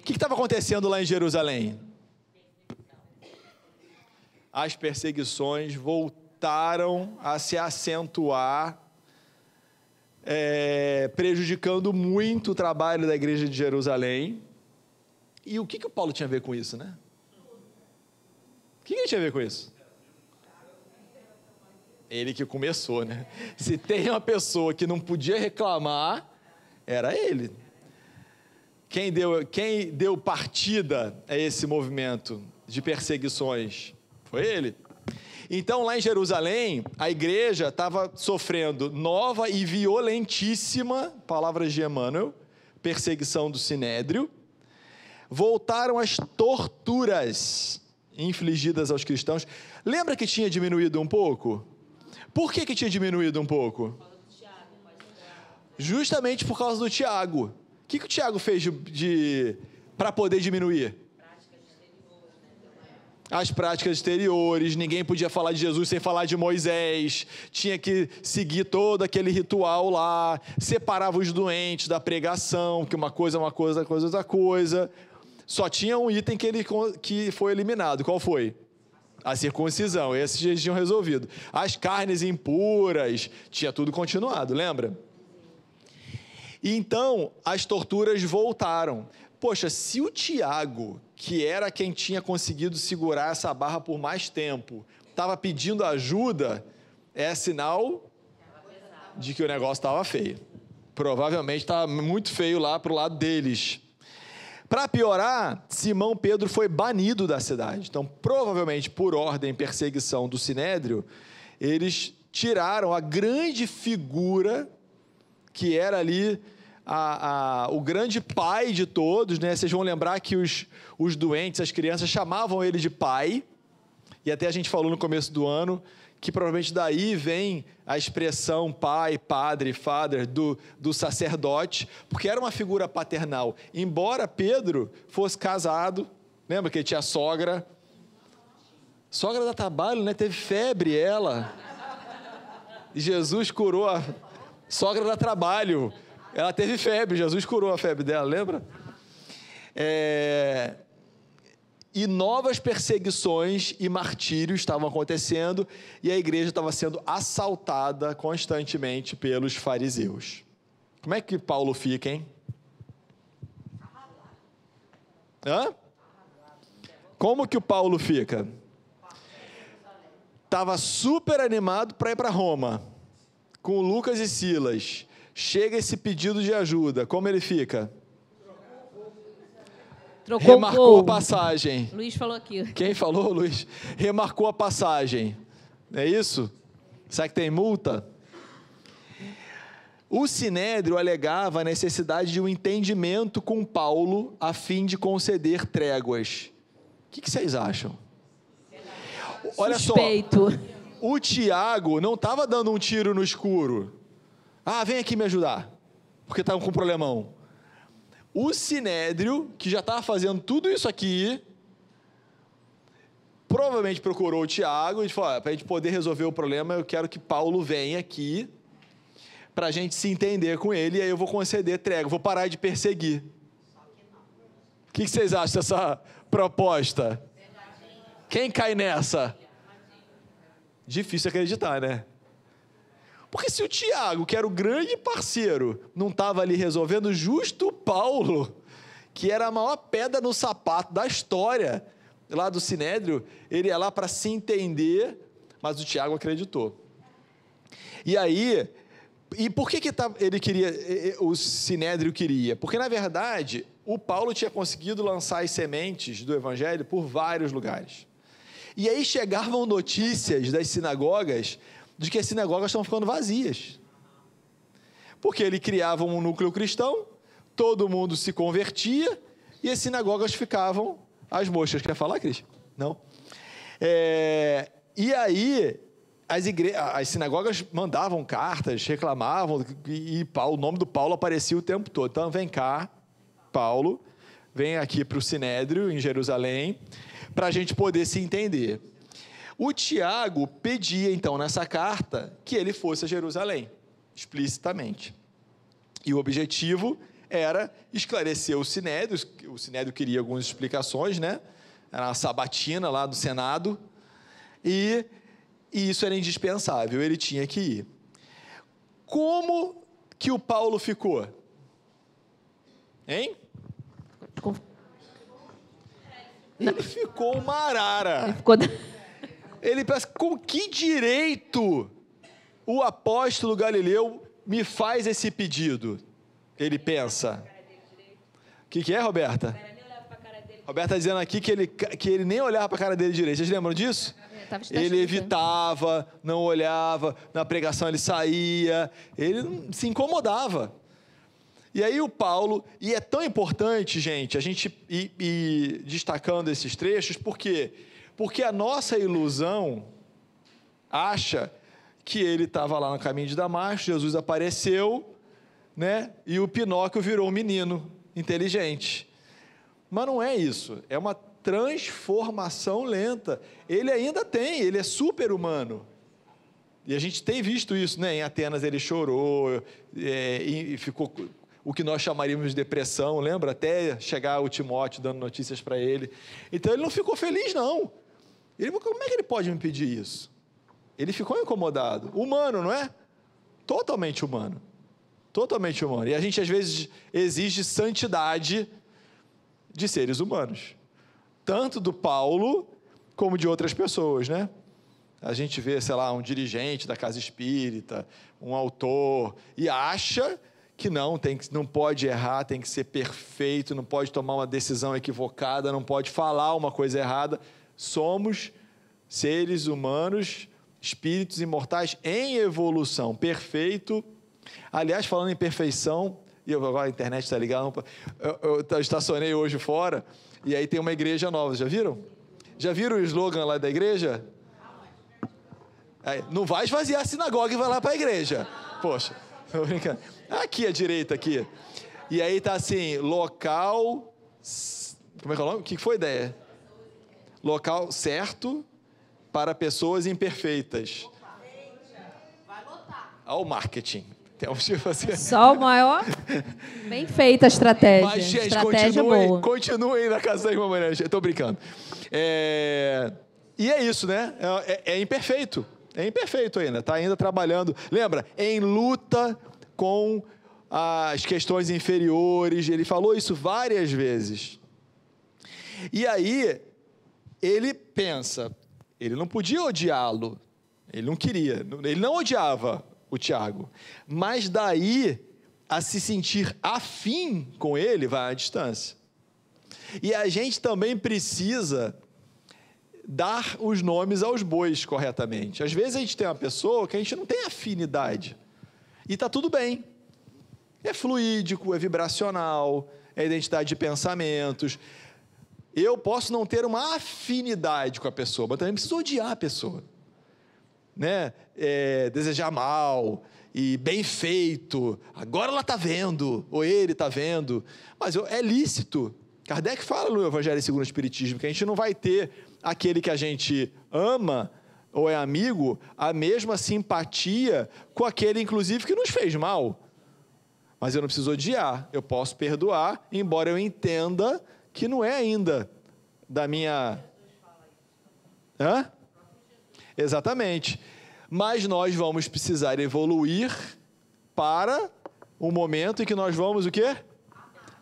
O que estava acontecendo lá em Jerusalém? As perseguições voltaram a se acentuar é, prejudicando muito o trabalho da igreja de Jerusalém. E o que, que o Paulo tinha a ver com isso, né? O que, que ele tinha a ver com isso? Ele que começou, né? Se tem uma pessoa que não podia reclamar, era ele. Quem deu, quem deu partida a esse movimento de perseguições foi ele. Então, lá em Jerusalém, a igreja estava sofrendo nova e violentíssima, palavras de Emmanuel, perseguição do sinédrio. Voltaram as torturas infligidas aos cristãos. Lembra que tinha diminuído um pouco? Por que, que tinha diminuído um pouco? Justamente por causa do Tiago. O que, que o Tiago fez de, de para poder diminuir? As práticas exteriores, ninguém podia falar de Jesus sem falar de Moisés, tinha que seguir todo aquele ritual lá, separava os doentes da pregação, que uma coisa é uma coisa, outra coisa é outra coisa. só tinha um item que, ele, que foi eliminado. Qual foi? A circuncisão. Esse eles tinham resolvido. As carnes impuras, tinha tudo continuado, lembra? Então as torturas voltaram. Poxa, se o Tiago, que era quem tinha conseguido segurar essa barra por mais tempo, estava pedindo ajuda, é sinal de que o negócio estava feio. Provavelmente estava muito feio lá para o lado deles. Para piorar, Simão Pedro foi banido da cidade. Então, provavelmente por ordem e perseguição do Sinédrio, eles tiraram a grande figura que era ali a, a, o grande pai de todos. Né? Vocês vão lembrar que os, os doentes, as crianças, chamavam ele de pai. E até a gente falou no começo do ano que provavelmente daí vem a expressão pai, padre, father do, do sacerdote, porque era uma figura paternal. Embora Pedro fosse casado, lembra que ele tinha sogra? Sogra dá trabalho, né? Teve febre ela. E Jesus curou a sogra dá trabalho. Ela teve febre, Jesus curou a febre dela, lembra? É, e novas perseguições e martírios estavam acontecendo e a igreja estava sendo assaltada constantemente pelos fariseus. Como é que Paulo fica, hein? Hã? Como que o Paulo fica? Estava super animado para ir para Roma, com Lucas e Silas. Chega esse pedido de ajuda, como ele fica? Trocou Remarcou a passagem. Luiz falou aqui. Quem falou, Luiz? Remarcou a passagem. É isso? Será que tem multa? O Sinédrio alegava a necessidade de um entendimento com Paulo a fim de conceder tréguas. O que, que vocês acham? Olha Suspeito. só. O Tiago não estava dando um tiro no escuro. Ah, vem aqui me ajudar. Porque estava com um problemão. O Sinédrio, que já estava fazendo tudo isso aqui, provavelmente procurou o Tiago e falou: para a gente poder resolver o problema, eu quero que Paulo venha aqui para a gente se entender com ele, e aí eu vou conceder trégua, vou parar de perseguir. O que vocês acham dessa proposta? Quem cai nessa? Difícil acreditar, né? Porque se o Tiago, que era o grande parceiro, não estava ali resolvendo, justo o Paulo, que era a maior pedra no sapato da história lá do Sinédrio, ele ia lá para se entender, mas o Tiago acreditou. E aí, e por que, que ele queria, o Sinédrio queria? Porque, na verdade, o Paulo tinha conseguido lançar as sementes do Evangelho por vários lugares. E aí chegavam notícias das sinagogas de que as sinagogas estão ficando vazias. Porque ele criava um núcleo cristão, todo mundo se convertia e as sinagogas ficavam as mochas. Quer falar, Cris? Não. É, e aí, as, igre... as sinagogas mandavam cartas, reclamavam, e Paulo, o nome do Paulo aparecia o tempo todo. Então, vem cá, Paulo, vem aqui para o Sinédrio, em Jerusalém, para a gente poder se entender. O Tiago pedia, então, nessa carta, que ele fosse a Jerusalém, explicitamente. E o objetivo era esclarecer o Sinédrio, o Sinédrio queria algumas explicações, né? Era uma sabatina lá do Senado, e, e isso era indispensável, ele tinha que ir. Como que o Paulo ficou? Hein? Ele ficou uma arara. Ele ficou... Ele pensa, com que direito o apóstolo Galileu me faz esse pedido? Ele pensa. O que, que é, Roberta? Roberta está dizendo aqui que ele, que ele nem olhava para a cara dele direito. Vocês lembram disso? Ele evitava, não olhava, na pregação ele saía, ele se incomodava. E aí o Paulo, e é tão importante, gente, a gente ir, ir destacando esses trechos, porque porque a nossa ilusão acha que ele estava lá no caminho de Damasco, Jesus apareceu, né? E o Pinóquio virou um menino inteligente. Mas não é isso, é uma transformação lenta. Ele ainda tem, ele é super humano. E a gente tem visto isso, né? Em Atenas ele chorou, é, e ficou o que nós chamaríamos de depressão, lembra? Até chegar o Timóteo dando notícias para ele. Então ele não ficou feliz, não. Ele, como é que ele pode me pedir isso? Ele ficou incomodado. Humano, não é? Totalmente humano. Totalmente humano. E a gente às vezes exige santidade de seres humanos. Tanto do Paulo como de outras pessoas, né? A gente vê, sei lá, um dirigente da casa espírita, um autor, e acha que não, tem que, não pode errar, tem que ser perfeito, não pode tomar uma decisão equivocada, não pode falar uma coisa errada. Somos seres humanos, espíritos imortais em evolução, perfeito. Aliás, falando em perfeição, e agora a internet está ligada, eu, eu estacionei hoje fora, e aí tem uma igreja nova, já viram? Já viram o slogan lá da igreja? É, não vai esvaziar a sinagoga e vai lá para a igreja. Poxa, tô brincando. Aqui à direita, aqui. E aí tá assim, local. Como é que é o nome? O que foi a ideia? Local certo para pessoas imperfeitas. Vai lotar. Olha o marketing. Tipo assim. Só o maior. Bem feita a estratégia. Mas, gente, estratégia continuem, boa. continuem na casa da irmã Maria. Estou brincando. É... E é isso, né? É, é, é imperfeito. É imperfeito ainda. Está ainda trabalhando. Lembra? Em luta com as questões inferiores. Ele falou isso várias vezes. E aí, ele pensa, ele não podia odiá-lo, ele não queria, ele não odiava o Tiago, mas daí a se sentir afim com ele vai à distância. E a gente também precisa dar os nomes aos bois corretamente. Às vezes a gente tem uma pessoa que a gente não tem afinidade. E está tudo bem. É fluídico, é vibracional, é identidade de pensamentos. Eu posso não ter uma afinidade com a pessoa, mas também preciso odiar a pessoa. Né? É, desejar mal e bem feito. Agora ela está vendo, ou ele está vendo. Mas é lícito. Kardec fala no Evangelho segundo o Espiritismo que a gente não vai ter aquele que a gente ama ou é amigo, a mesma simpatia com aquele, inclusive, que nos fez mal. Mas eu não preciso odiar, eu posso perdoar, embora eu entenda que não é ainda da minha. Hã? Exatamente. Mas nós vamos precisar evoluir para o momento em que nós vamos o quê?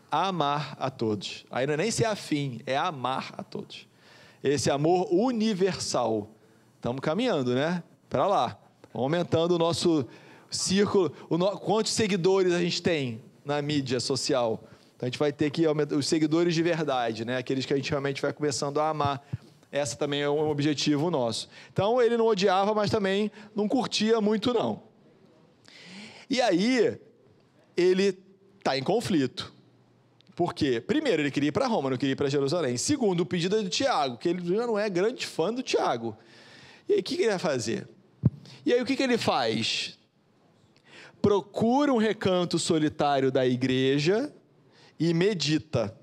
Amar a todos. Aí não é nem ser afim, é amar a todos. Esse amor universal Estamos caminhando, né? Para lá. Aumentando o nosso círculo. O no... Quantos seguidores a gente tem na mídia social? Então a gente vai ter que aumentar os seguidores de verdade, né? Aqueles que a gente realmente vai começando a amar. Essa também é um objetivo nosso. Então ele não odiava, mas também não curtia muito não. E aí ele está em conflito. Por quê? Primeiro, ele queria ir para Roma, não queria ir para Jerusalém. Segundo, o pedido é do Tiago, que ele já não é grande fã do Tiago. E aí, o que ele vai fazer? E aí, o que ele faz? Procura um recanto solitário da igreja e medita.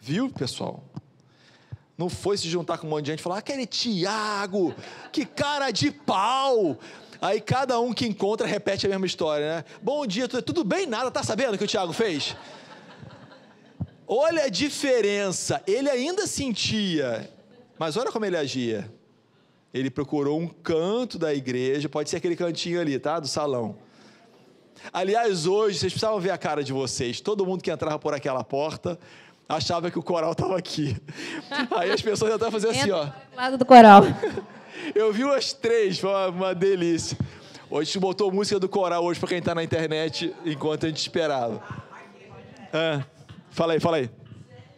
Viu, pessoal? Não foi se juntar com um monte de gente e falar, aquele Tiago, que cara de pau. Aí cada um que encontra repete a mesma história, né? Bom dia, tudo bem? Nada, tá sabendo o que o Tiago fez? Olha a diferença. Ele ainda sentia, mas olha como ele agia. Ele procurou um canto da igreja, pode ser aquele cantinho ali, tá? Do salão. Aliás, hoje, vocês precisavam ver a cara de vocês. Todo mundo que entrava por aquela porta achava que o coral estava aqui. Aí as pessoas estavam fazendo assim, ó. lado do coral. Eu vi umas três, foi uma, uma delícia. Hoje a gente botou música do coral hoje para quem está na internet enquanto a gente esperava. Ah, fala aí, fala aí.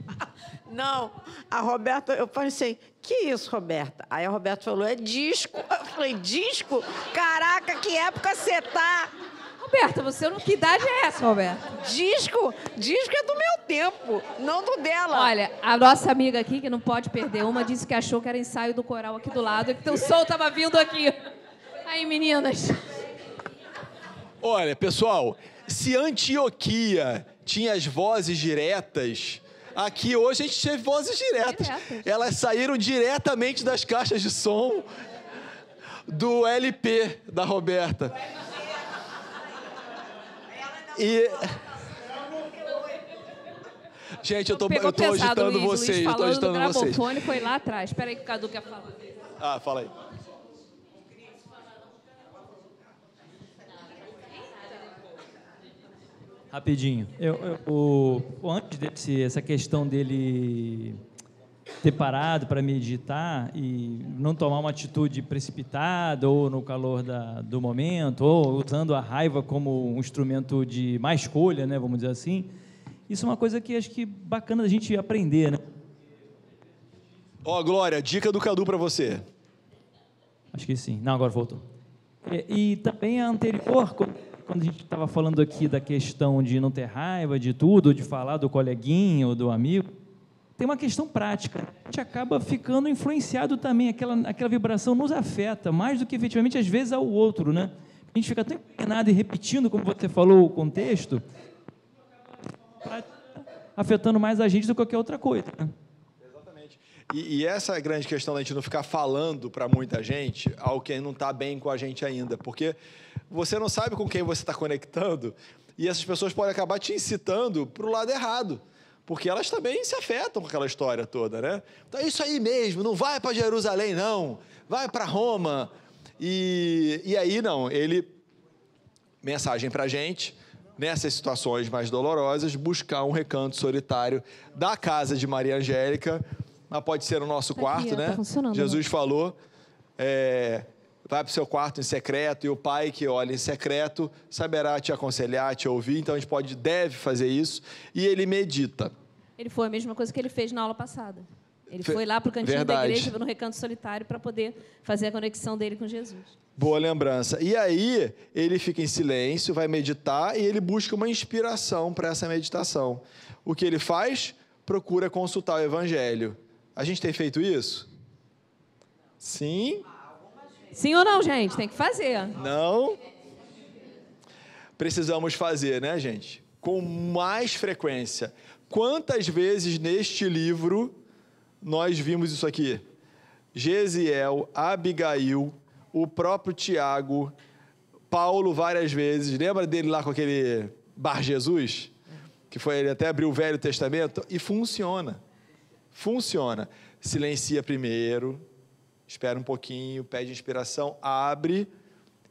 Não, a Roberta, eu pensei, que isso, Roberta? Aí a Roberta falou, é disco. Eu falei, disco? Caraca, que época você tá? Roberta, você não. Que idade é essa, Roberta? Disco? Disco é do meu tempo, não do dela. Olha, a nossa amiga aqui, que não pode perder uma, disse que achou que era ensaio do coral aqui do lado e que o som tava vindo aqui. Aí, meninas. Olha, pessoal, se Antioquia tinha as vozes diretas Aqui hoje a gente teve vozes diretas. diretas. Elas saíram diretamente das caixas de som do LP da Roberta. E. Gente, eu tô, eu tô agitando Luiz, vocês. Luiz eu tô agitando vocês. O foi lá atrás. Espera aí que o Cadu quer falar. Ah, fala aí. Rapidinho. Eu, eu, o, antes dessa questão dele ter parado para meditar e não tomar uma atitude precipitada ou no calor da, do momento, ou usando a raiva como um instrumento de má escolha, né, vamos dizer assim, isso é uma coisa que acho que bacana da gente aprender, né? Ó, Glória, dica do Cadu pra você. Acho que sim. Não, agora voltou. E, e também a anterior, quando, quando a gente estava falando aqui da questão de não ter raiva de tudo, de falar do coleguinho, do amigo, tem uma questão prática. A gente acaba ficando influenciado também, aquela, aquela vibração nos afeta, mais do que efetivamente, às vezes, ao outro, né? A gente fica tão empenado e repetindo, como você falou, o contexto, afetando mais a gente do que qualquer outra coisa. Né? E, e essa é a grande questão da gente não ficar falando para muita gente ao quem não está bem com a gente ainda, porque você não sabe com quem você está conectando e essas pessoas podem acabar te incitando para o lado errado, porque elas também se afetam com aquela história toda, né? Então é isso aí mesmo, não vai para Jerusalém não, vai para Roma e, e aí não, ele mensagem para gente nessas situações mais dolorosas buscar um recanto solitário da casa de Maria Angélica mas pode ser no nosso Tá quarto, aqui, né? tá Jesus falou, é, vai para o seu quarto em secreto e o pai que olha em secreto saberá te aconselhar, te ouvir. Então a gente pode, deve fazer isso e ele medita. Ele foi a mesma coisa que ele fez na aula passada. Ele foi lá para o cantinho Verdade. da igreja, no recanto solitário, para poder fazer a conexão dele com Jesus. Boa lembrança. E aí ele fica em silêncio, vai meditar e ele busca uma inspiração para essa meditação. O que ele faz? Procura consultar o Evangelho. A gente tem feito isso? Sim? Sim ou não, gente? Tem que fazer. Não? Precisamos fazer, né, gente? Com mais frequência. Quantas vezes neste livro nós vimos isso aqui? Gesiel, Abigail, o próprio Tiago, Paulo várias vezes. Lembra dele lá com aquele Bar Jesus? Que foi ele até abriu o Velho Testamento? E funciona. Funciona. Silencia primeiro, espera um pouquinho, pede inspiração, abre,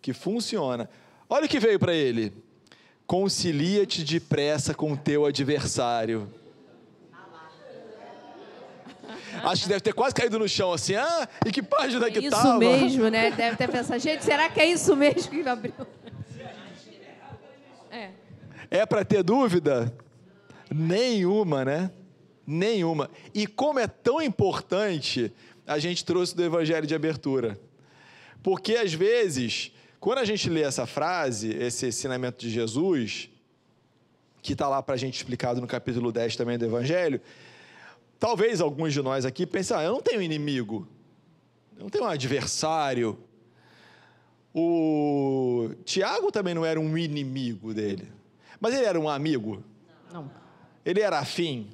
que funciona. Olha o que veio para ele. Concilia-te depressa com o teu adversário. Acho que deve ter quase caído no chão assim. Ah, e que página É que isso tava? mesmo, né? Deve ter pensado, gente, será que é isso mesmo que abriu? É. É para ter dúvida? Nenhuma, né? Nenhuma. E como é tão importante, a gente trouxe do Evangelho de abertura. Porque às vezes, quando a gente lê essa frase, esse ensinamento de Jesus, que está lá para a gente explicado no capítulo 10 também do Evangelho, talvez alguns de nós aqui pensem, ah, eu não tenho inimigo, eu não tenho um adversário. O Tiago também não era um inimigo dele, mas ele era um amigo. Não. Ele era afim.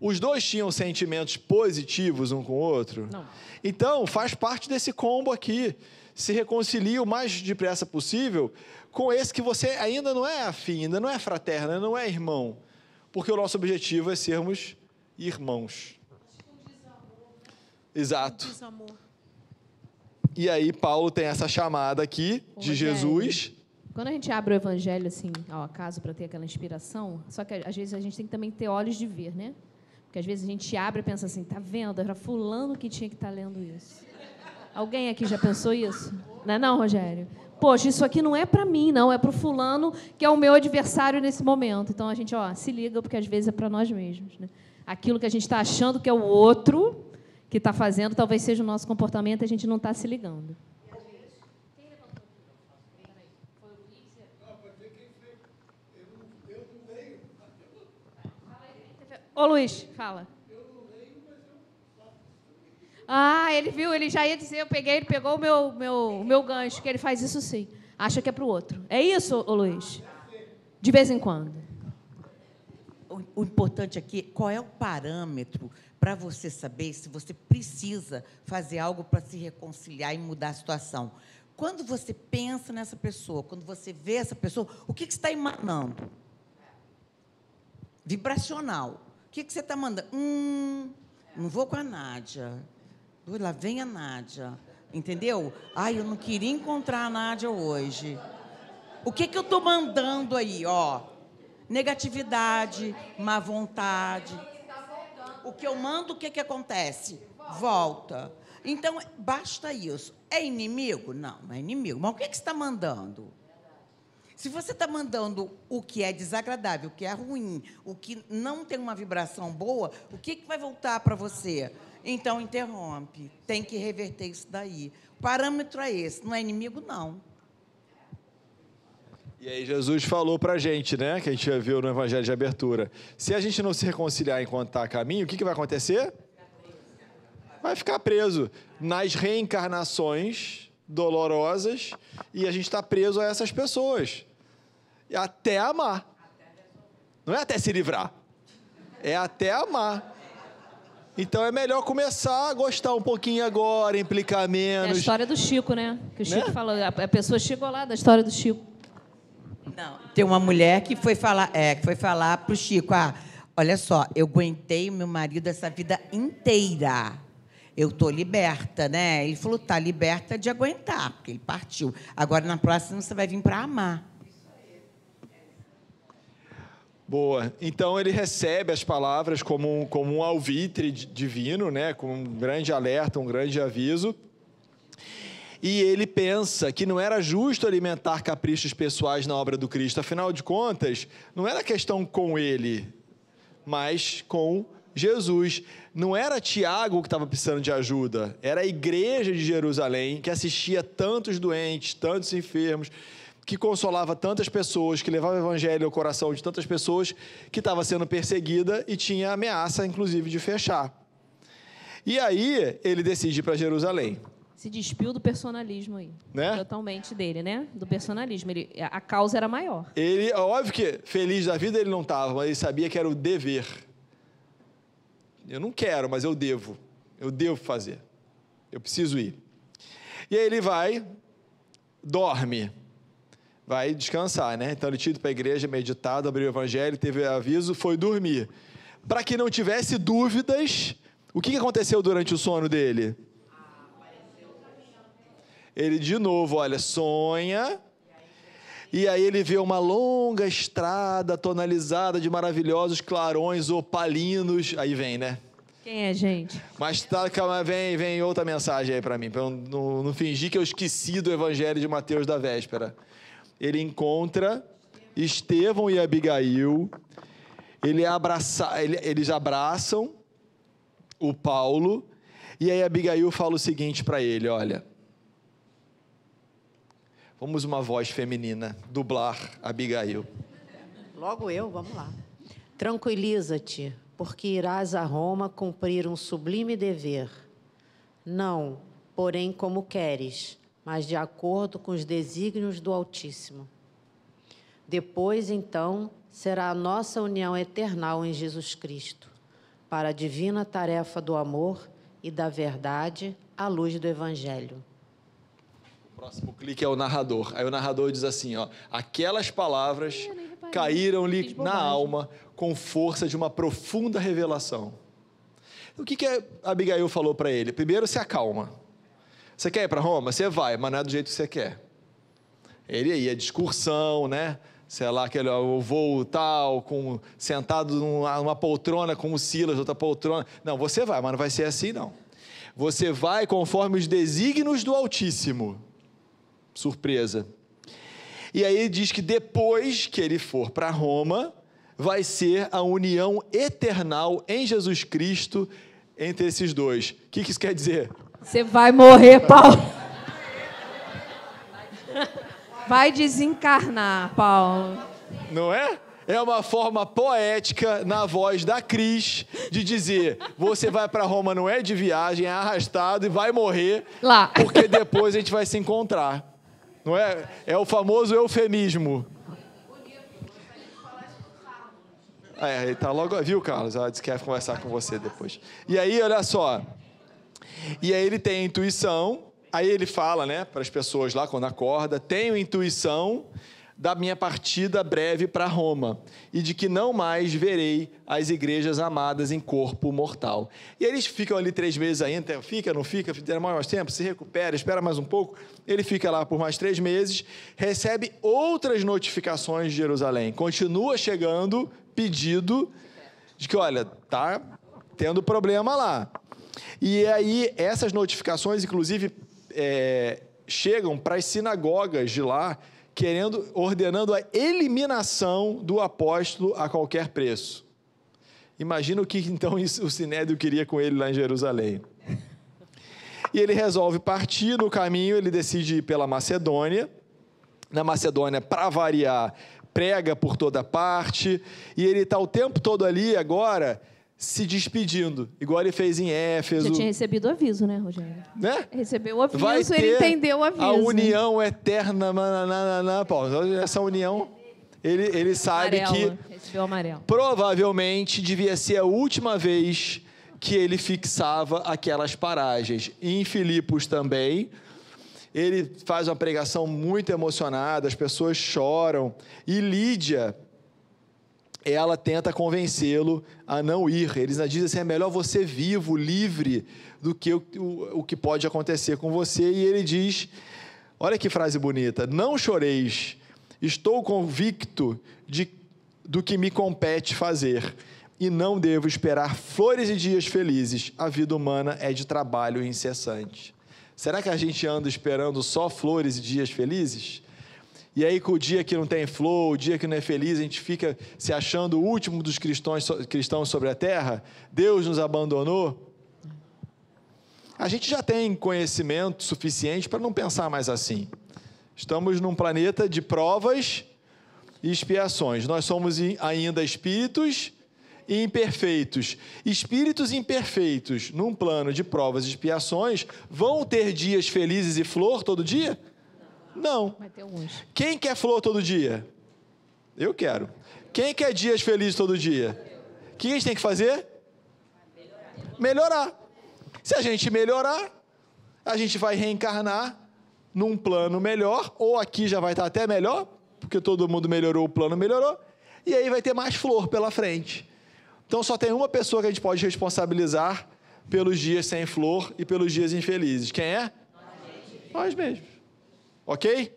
Os dois tinham sentimentos positivos um com o outro. Não. Então, faz parte desse combo aqui. Se reconcilie o mais depressa possível com esse que você ainda não é afim, ainda não é fraterno, ainda não é irmão. Porque o nosso objetivo é sermos irmãos. Exato. E aí, Paulo tem essa chamada aqui de. Jesus. Quando a gente abre o evangelho, assim, ao acaso, para ter aquela inspiração, só que às vezes a gente tem que também ter olhos de ver, né? Porque às vezes a gente abre e pensa assim, tá vendo? Era fulano que tinha que estar lendo isso. Alguém aqui já pensou isso? Não é não, Rogério? Poxa, isso aqui não é para mim, não, é para o fulano que é o meu adversário nesse momento. Então a gente, ó, se liga, porque às vezes é para nós mesmos, né? Aquilo que a gente está achando que é o outro que está fazendo, talvez seja o nosso comportamento a gente não está se ligando. Ô Luiz, fala. Ah, ele viu, ele já ia dizer, eu peguei, ele pegou o meu, meu, meu gancho, que ele faz isso sim. Acha que é para o outro. É isso, ô Luiz? De vez em quando. O, o importante aqui, qual é o parâmetro para você saber se você precisa fazer algo para se reconciliar e mudar a situação? Quando você pensa nessa pessoa, quando você vê essa pessoa, o que, que está emanando? vibracional. O que, que você está mandando? Hum, não vou com a Nádia. Lá vem a Nádia. Entendeu? Ai, eu não queria encontrar a Nádia hoje. O que, que eu estou mandando aí, ó? Negatividade, má vontade. O que eu mando, o que, que acontece? Volta. Então, basta isso. É inimigo? Não, não é inimigo. Mas o que, que você está mandando? Se você está mandando o que é desagradável, o que é ruim, o que não tem uma vibração boa, o que, que vai voltar para você? Então, interrompe. Tem que reverter isso daí. O parâmetro é esse. Não é inimigo, não. E aí Jesus falou para a gente, né, que a gente já viu no Evangelho de Abertura. Se a gente não se reconciliar enquanto está a caminho, o que, que vai acontecer? Vai ficar preso nas reencarnações dolorosas e a gente está preso a essas pessoas. Até amar. Não é até se livrar. É até amar. Então é melhor começar a gostar um pouquinho agora, implicar É a menos. história do Chico, né? Que o Chico Né? falou. A a pessoa chegou lá da história do Chico. Não. Tem uma mulher que foi falar, é, que foi falar pro Chico, ah, olha só, eu aguentei meu marido essa vida inteira. Eu tô liberta, né? Ele falou, tá liberta de aguentar, porque ele partiu. Agora na próxima você vai vir para amar. Boa. Então ele recebe as palavras como um, como um alvitre di- divino, né? com um grande alerta, um grande aviso. E ele pensa que não era justo alimentar caprichos pessoais na obra do Cristo. Afinal de contas, não era questão com ele, mas com Jesus. Não era Tiago que estava precisando de ajuda, era a igreja de Jerusalém que assistia tantos doentes, tantos enfermos, que consolava tantas pessoas, que levava o evangelho ao coração de tantas pessoas, que estava sendo perseguida e tinha ameaça, inclusive, de fechar. E aí ele decide ir para Jerusalém. Se despiu do personalismo aí. Né? Totalmente dele, né? Do personalismo. Ele, a causa era maior. Ele, óbvio que feliz da vida ele não estava, mas ele sabia que era o dever. Eu não quero, mas eu devo. Eu devo fazer. Eu preciso ir. E aí ele vai, dorme, vai descansar, né? Então ele tinha ido para a igreja, meditado, abriu o evangelho, teve aviso, foi dormir. Para que não tivesse dúvidas, o que aconteceu durante o sono dele? Ele de novo, olha, sonha. E aí ele vê uma longa estrada tonalizada de maravilhosos clarões opalinos. Aí vem, né? Quem é, gente? Mas tá, calma, vem, vem outra mensagem aí para mim, para eu não, não fingir que eu esqueci do evangelho de Mateus da véspera. Ele encontra Estevão e Abigail. Ele abraça, ele- eles abraçam o Paulo. E aí Abigail fala o seguinte para ele, olha. Vamos uma voz feminina dublar Abigail. Logo eu, vamos lá. Tranquiliza-te, porque irás a Roma cumprir um sublime dever. Não, porém, como queres, mas de acordo com os desígnios do Altíssimo. Depois, então, será a nossa união eternal em Jesus Cristo, para a divina tarefa do amor e da verdade à luz do Evangelho. O próximo clique é o narrador. Aí o narrador diz assim, ó, aquelas palavras caíram-lhe na alma com força de uma profunda revelação. O que que a Abigail falou para ele? Primeiro, se acalma. Você quer ir para Roma? Você vai, mas não é do jeito que você quer. Ele ia de excursão, né? Sei lá, aquele o voo tal, com, sentado numa, numa poltrona com o Silas, outra poltrona. Não, você vai, mas não vai ser assim, não. Você vai conforme os desígnios do Altíssimo. Surpresa. E aí diz que depois que ele for para Roma, vai ser a união eternal em Jesus Cristo entre esses dois. O que isso quer dizer? Você vai morrer, Paulo. Vai desencarnar, Paulo. Não é? É uma forma poética na voz da Cris de dizer: você vai para Roma não é de viagem, é arrastado e vai morrer Lá. porque depois a gente vai se encontrar. Não é? É o famoso eufemismo. É, ele tá logo, viu, Carlos? Ela disse que quer conversar com você depois. E aí, olha só. E aí ele tem a intuição, aí ele fala, né, para as pessoas lá quando acorda, tenho intuição. da minha partida breve para Roma e de que não mais verei as igrejas amadas em corpo mortal. E eles ficam ali três meses ainda, fica, não fica, demora mais tempo, se recupera, espera mais um pouco. Ele fica lá por mais três meses, recebe outras notificações de Jerusalém, continua chegando pedido de que, olha, tá tendo problema lá. E aí essas notificações, inclusive, é, chegam para as sinagogas de lá querendo, ordenando a eliminação do apóstolo a qualquer preço. Imagina o que então o Sinédrio queria com ele lá em Jerusalém. E ele resolve partir no caminho, ele decide ir pela Macedônia. Na Macedônia, para variar, prega por toda parte, e ele está o tempo todo ali agora se despedindo, igual ele fez em Éfeso. Já tinha recebido o aviso, né, Rogério? Né? Recebeu o aviso, Vai ele ter entendeu o aviso. A união eterna, mananana, pô, essa união, ele, ele sabe amarelo. que Recebeu amarelo. provavelmente devia ser a última vez que ele fixava aquelas paragens. Em Filipos também, ele faz uma pregação muito emocionada, as pessoas choram. E Lídia, ela tenta convencê-lo a não ir. Eles dizem assim: é melhor você vivo, livre, do que o, o, o que pode acontecer com você. E ele diz: olha que frase bonita, não choreis, estou convicto de, do que me compete fazer. E não devo esperar flores e dias felizes. A vida humana é de trabalho incessante. Será que a gente anda esperando só flores e dias felizes? E aí, com o dia que não tem flor, o dia que não é feliz, a gente fica se achando o último dos cristãos, sobre a terra? Deus nos abandonou? A gente já tem conhecimento suficiente para não pensar mais assim. Estamos num planeta de provas e expiações. Nós somos ainda espíritos imperfeitos. Espíritos imperfeitos, num plano de provas e expiações, vão ter dias felizes e flor todo dia? Não. Quem quer flor todo dia? Eu quero. Quem quer dias felizes todo dia? O que a gente tem que fazer? Melhorar. Se a gente melhorar, a gente vai reencarnar num plano melhor, ou aqui já vai estar até melhor, porque todo mundo melhorou, o plano melhorou, e aí vai ter mais flor pela frente. Então só tem uma pessoa que a gente pode responsabilizar pelos dias sem flor e pelos dias infelizes. Quem é? Nós mesmos. Ok?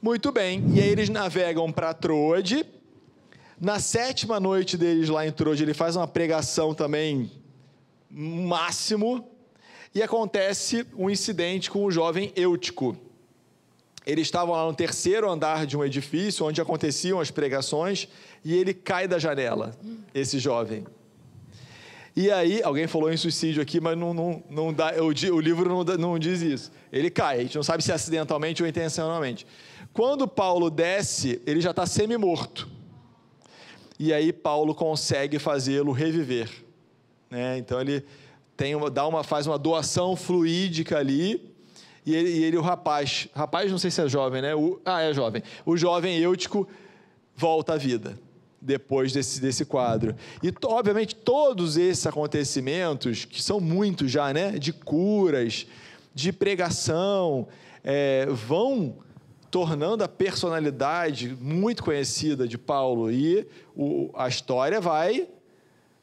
Muito bem. E aí eles navegam para Troade. Na sétima noite deles lá em Troade, ele faz uma pregação também máximo. E acontece um incidente com o jovem Eutico. Eles estavam lá no terceiro andar de um edifício onde aconteciam as pregações e ele cai da janela, esse jovem. E aí, alguém falou em suicídio aqui, mas não, não, não dá, o, livro não, não diz isso. Ele cai, a gente não sabe se é acidentalmente ou intencionalmente. Quando Paulo desce, ele já está semi-morto. E aí Paulo consegue fazê-lo reviver. Né? Então ele tem uma, dá uma, faz uma doação fluídica ali, e ele, e ele, o rapaz, rapaz não sei se é jovem, né? O, ah, é jovem. O jovem Eutico volta à vida depois desse, desse quadro. E, obviamente, todos esses acontecimentos, que são muitos já, né? De curas, de pregação, é, vão tornando a personalidade muito conhecida de Paulo. E o, a história vai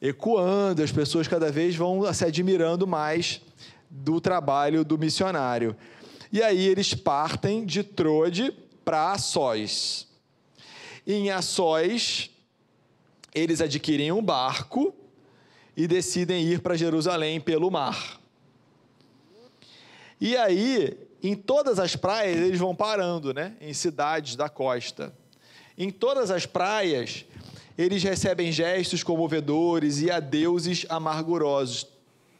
ecoando, as pessoas cada vez vão se admirando mais do trabalho do missionário. E aí eles partem de Trode para Açóis. Em Açóis, eles adquirem um barco e decidem ir para Jerusalém pelo mar. E aí, em todas as praias, eles vão parando, né? Em cidades da costa. Em todas as praias, eles recebem gestos comovedores e adeuses amargurosos.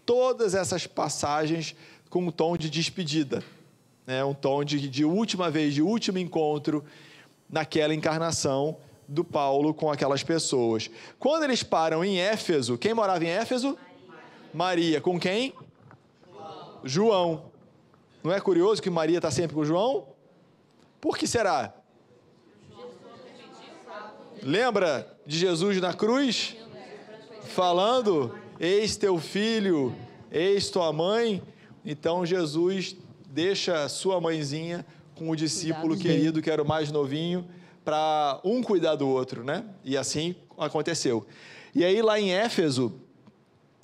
Todas essas passagens com um tom de despedida, né? um tom de, de última vez, de último encontro naquela encarnação do Paulo com aquelas pessoas. Quando eles param em Éfeso, quem morava em Éfeso? Maria. Maria. Com quem? João. João. Não é curioso que Maria está sempre com João? Por que será? Lembra de Jesus na cruz? Falando: Eis teu filho, eis tua mãe. Então Jesus deixa sua mãezinha com o discípulo Cuidados querido, que era o mais novinho, para um cuidar do outro, né? E assim aconteceu. E aí, lá em Éfeso,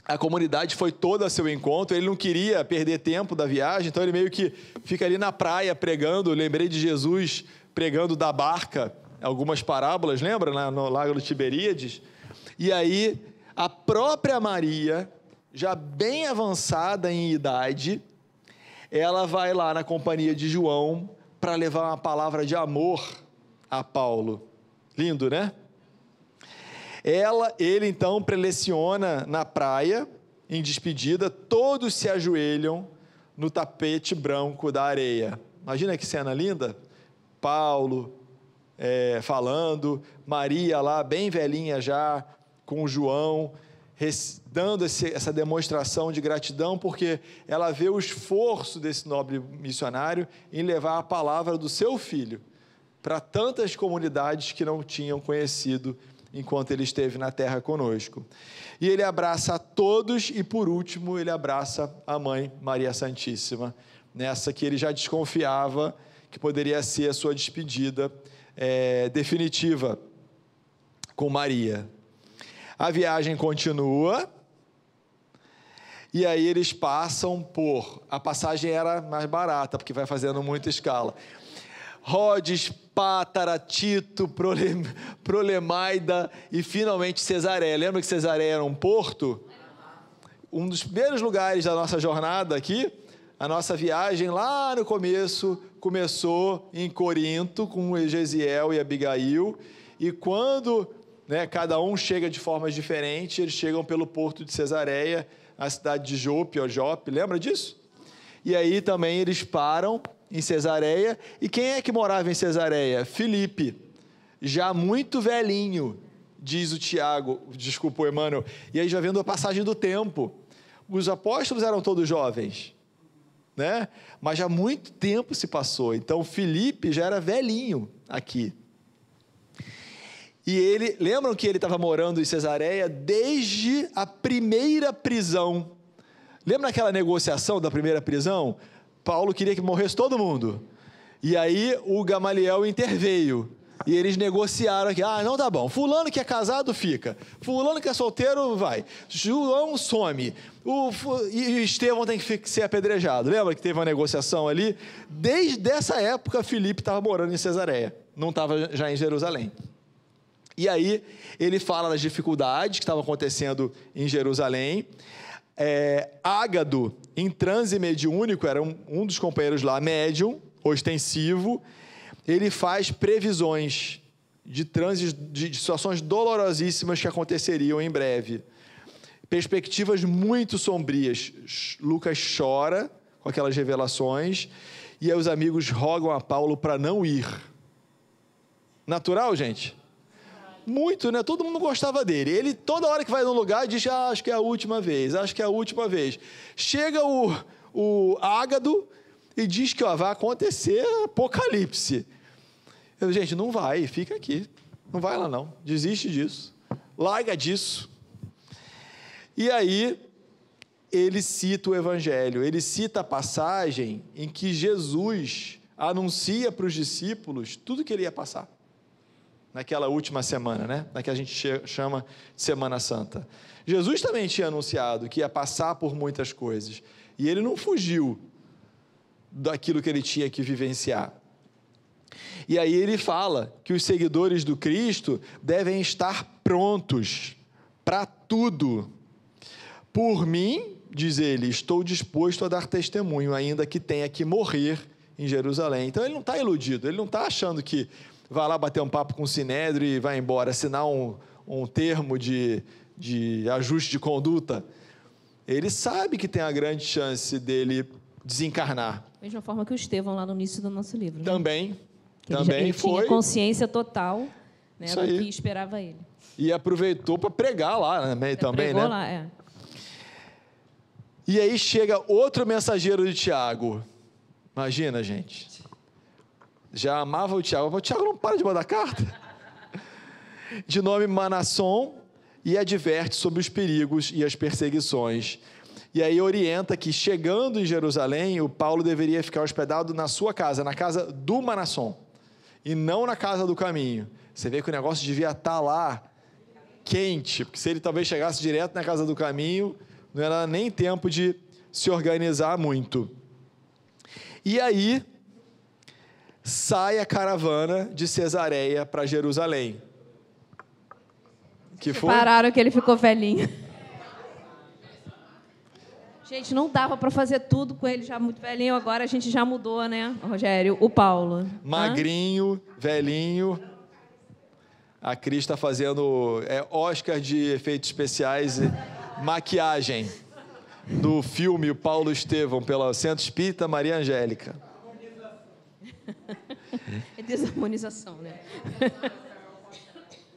a comunidade foi toda a seu encontro, ele não queria perder tempo da viagem, então ele meio que fica ali na praia pregando. Lembrei de Jesus pregando da barca, algumas parábolas, lembra? Lá no Lago do Tiberíades. E aí, a própria Maria, já bem avançada em idade, ela vai lá na companhia de João para levar uma palavra de amor a Paulo. Lindo, né? Ela, ele então preleciona na praia, em despedida, todos se ajoelham no tapete branco da areia. Imagina que cena linda? Paulo é, falando, Maria lá, bem velhinha já, com João, dando esse, essa demonstração de gratidão, porque ela vê o esforço desse nobre missionário em levar a palavra do seu filho para tantas comunidades que não tinham conhecido enquanto ele esteve na terra conosco. E ele abraça a todos e, por último, ele abraça a mãe Maria Santíssima, nessa que ele já desconfiava que poderia ser a sua despedida é, definitiva com Maria. A viagem continua. E aí eles passam por. A passagem era mais barata, porque vai fazendo muita escala. Rhodes, Pátara, Tito, Prolemaida e finalmente Cesareia. Lembra que Cesareia era um porto? Um dos primeiros lugares da nossa jornada aqui, a nossa viagem lá no começo começou em Corinto com Egesiel e Abigail. E quando né, cada um chega de formas diferentes, eles chegam pelo porto de Cesareia, a cidade de Jope, ou Jope, lembra disso? E aí também eles param em Cesareia. E quem é que morava em Cesareia? Filipe, já muito velhinho, diz o Tiago, desculpa o Emmanuel. E aí já vendo a passagem do tempo. Os apóstolos eram todos jovens, né? Mas já muito tempo se passou. Então Filipe já era velhinho aqui. E ele, lembram que ele estava morando em Cesareia desde a primeira prisão. Lembra aquela negociação da primeira prisão? Paulo queria que morresse todo mundo. E aí o Gamaliel interveio. E eles negociaram aqui. Ah, não tá bom. Fulano que é casado fica. Fulano que é solteiro vai. João some. O, e Estevão tem que ser apedrejado. Lembra que teve uma negociação ali? Desde essa época, Filipe estava morando em Cesareia. Não estava já em Jerusalém. E aí ele fala das dificuldades que estavam acontecendo em Jerusalém. É, Ágado, em transe mediúnico, era um, um dos companheiros lá, médium, ostensivo, ele faz previsões de transes, de, de situações dolorosíssimas que aconteceriam em breve. Perspectivas muito sombrias. Lucas chora com aquelas revelações e aí os amigos rogam a Paulo para não ir. Natural, gente? Muito, né? Todo mundo gostava dele. Ele, toda hora que vai num lugar, diz: ah, Acho que é a última vez, acho que é a última vez. Chega o, o Ágado e diz que ó, vai acontecer apocalipse. Eu, gente, não vai, fica aqui. Não vai lá, não. Desiste disso. Larga disso. E aí, ele cita o Evangelho, ele cita a passagem em que Jesus anuncia para os discípulos tudo que ele ia passar naquela última semana, né? Na que a gente chama de Semana Santa. Jesus também tinha anunciado que ia passar por muitas coisas e ele não fugiu daquilo que ele tinha que vivenciar. E aí ele fala que os seguidores do Cristo devem estar prontos para tudo. Por mim, diz ele, estou disposto a dar testemunho, ainda que tenha que morrer em Jerusalém. Então ele não está iludido, ele não está achando que vai lá bater um papo com o Sinédrio e vai embora, assinar um, um termo de, de ajuste de conduta, ele sabe que tem a grande chance dele desencarnar. Mesma forma que o Estevão lá no início do nosso livro. Né? Também. Que também ele, ele foi. Tinha consciência total né, do que esperava ele. E aproveitou para pregar lá né, também, Pregou né? lá, é. E aí chega outro mensageiro de Tiago. Imagina, gente já amava o Tiago. O Tiago não para de mandar carta. De nome Manasson, e adverte sobre os perigos e as perseguições. E aí orienta que chegando em Jerusalém, o Paulo deveria ficar hospedado na sua casa, na casa do Manasson, e não na casa do caminho. Você vê que o negócio devia estar lá quente, porque se ele talvez chegasse direto na casa do caminho, não era nem tempo de se organizar muito. E aí sai a caravana de Cesareia para Jerusalém. Que foi? Pararam que ele ficou velhinho. Gente, não dava para fazer tudo com ele já muito velhinho, agora a gente já mudou, né, Rogério? O Paulo. Hã? Magrinho, velhinho. A Cris está fazendo é, Oscar de efeitos especiais e maquiagem do filme O Paulo Estevão pela Centro Espírita Maria Angélica. É desarmonização, né?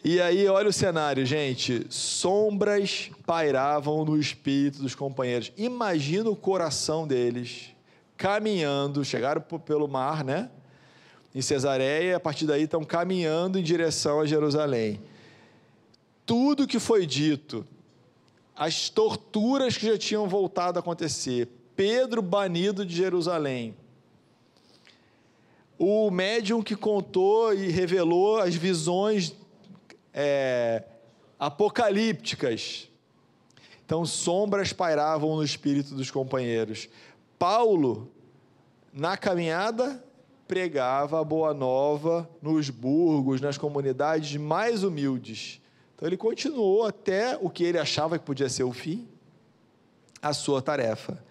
E aí, olha o cenário, gente. Sombras pairavam no espírito dos companheiros. Imagina o coração deles caminhando, chegaram pelo mar, né? Em Cesareia, a partir daí estão caminhando em direção a Jerusalém. Tudo que foi dito, as torturas que já tinham voltado a acontecer, Pedro banido de Jerusalém, o médium que contou e revelou as visões é, apocalípticas. Então, sombras pairavam no espírito dos companheiros. Paulo, na caminhada, pregava a boa nova nos burgos, nas comunidades mais humildes. Então, ele continuou até o que ele achava que podia ser o fim, a sua tarefa.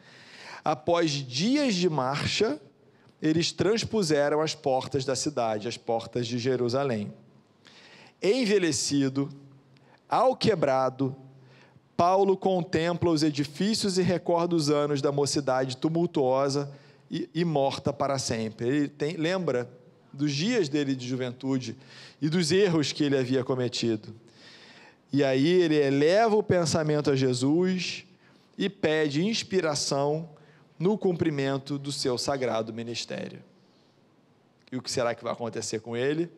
Após dias de marcha, eles transpuseram as portas da cidade, as portas de Jerusalém envelhecido, alquebrado, Paulo contempla os edifícios e recorda os anos da mocidade tumultuosa e, e morta para sempre. Ele tem, lembra dos dias dele de juventude e dos erros que ele havia cometido. E aí ele eleva o pensamento a Jesus e pede inspiração no cumprimento do seu sagrado ministério. E o que será que vai acontecer com ele?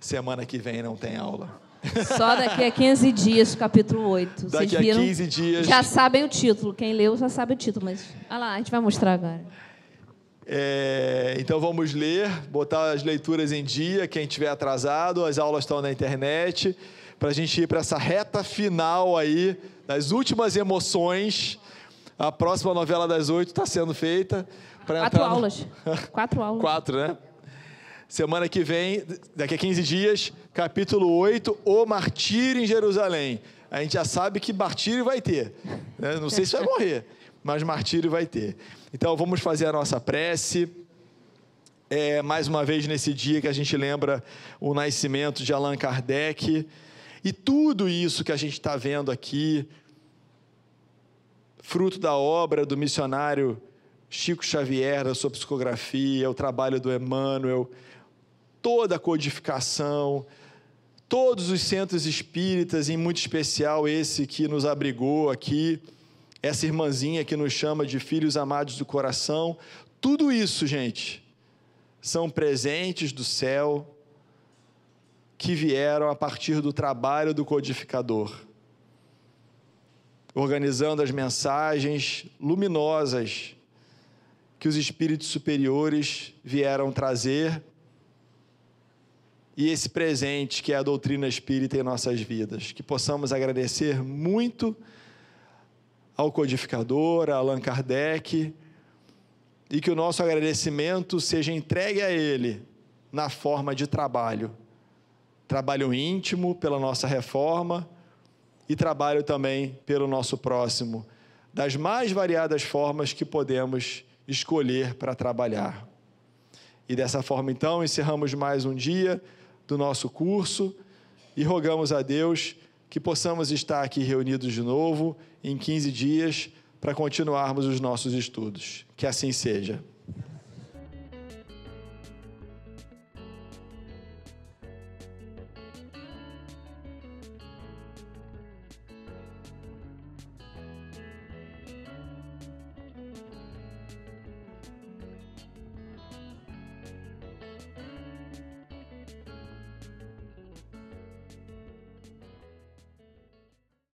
Semana que vem não tem aula. Só daqui a 15 dias, capítulo 8. Vocês Daqui a viram? 15 dias. Já sabem o título. Quem leu já sabe o título, mas. Olha lá, a gente vai mostrar agora. É, então vamos ler, botar as leituras em dia, quem tiver atrasado, as aulas estão na internet, para a gente ir para essa reta final aí, das últimas emoções. A próxima novela das oito está sendo feita. Quatro no- aulas. Quatro aulas. Quatro, né? Semana que vem, daqui a 15 dias, capítulo 8, O Martírio em Jerusalém. A gente já sabe que martírio vai ter. né? Não sei se vai morrer, mas martírio vai ter. Então vamos fazer a nossa prece. É, mais uma vez nesse dia que a gente lembra o nascimento de Allan Kardec. E tudo isso que a gente está vendo aqui, fruto da obra do missionário Chico Xavier, da sua psicografia, o trabalho do Emmanuel, toda a codificação, todos os centros espíritas, em muito especial esse que nos abrigou aqui, essa irmãzinha que nos chama de filhos amados do coração, tudo isso, gente, são presentes do céu que vieram a partir do trabalho do codificador, organizando as mensagens luminosas que os espíritos superiores vieram trazer e esse presente que é a doutrina espírita em nossas vidas. Que possamos agradecer muito ao codificador, a Allan Kardec, e que o nosso agradecimento seja entregue a ele na forma de trabalho. Trabalho íntimo pela nossa reforma e trabalho também pelo nosso próximo, das mais variadas formas que podemos escolher para trabalhar. E dessa forma, então, encerramos mais um dia do nosso curso e rogamos a Deus que possamos estar aqui reunidos de novo em 15 dias para continuarmos os nossos estudos. Que assim seja.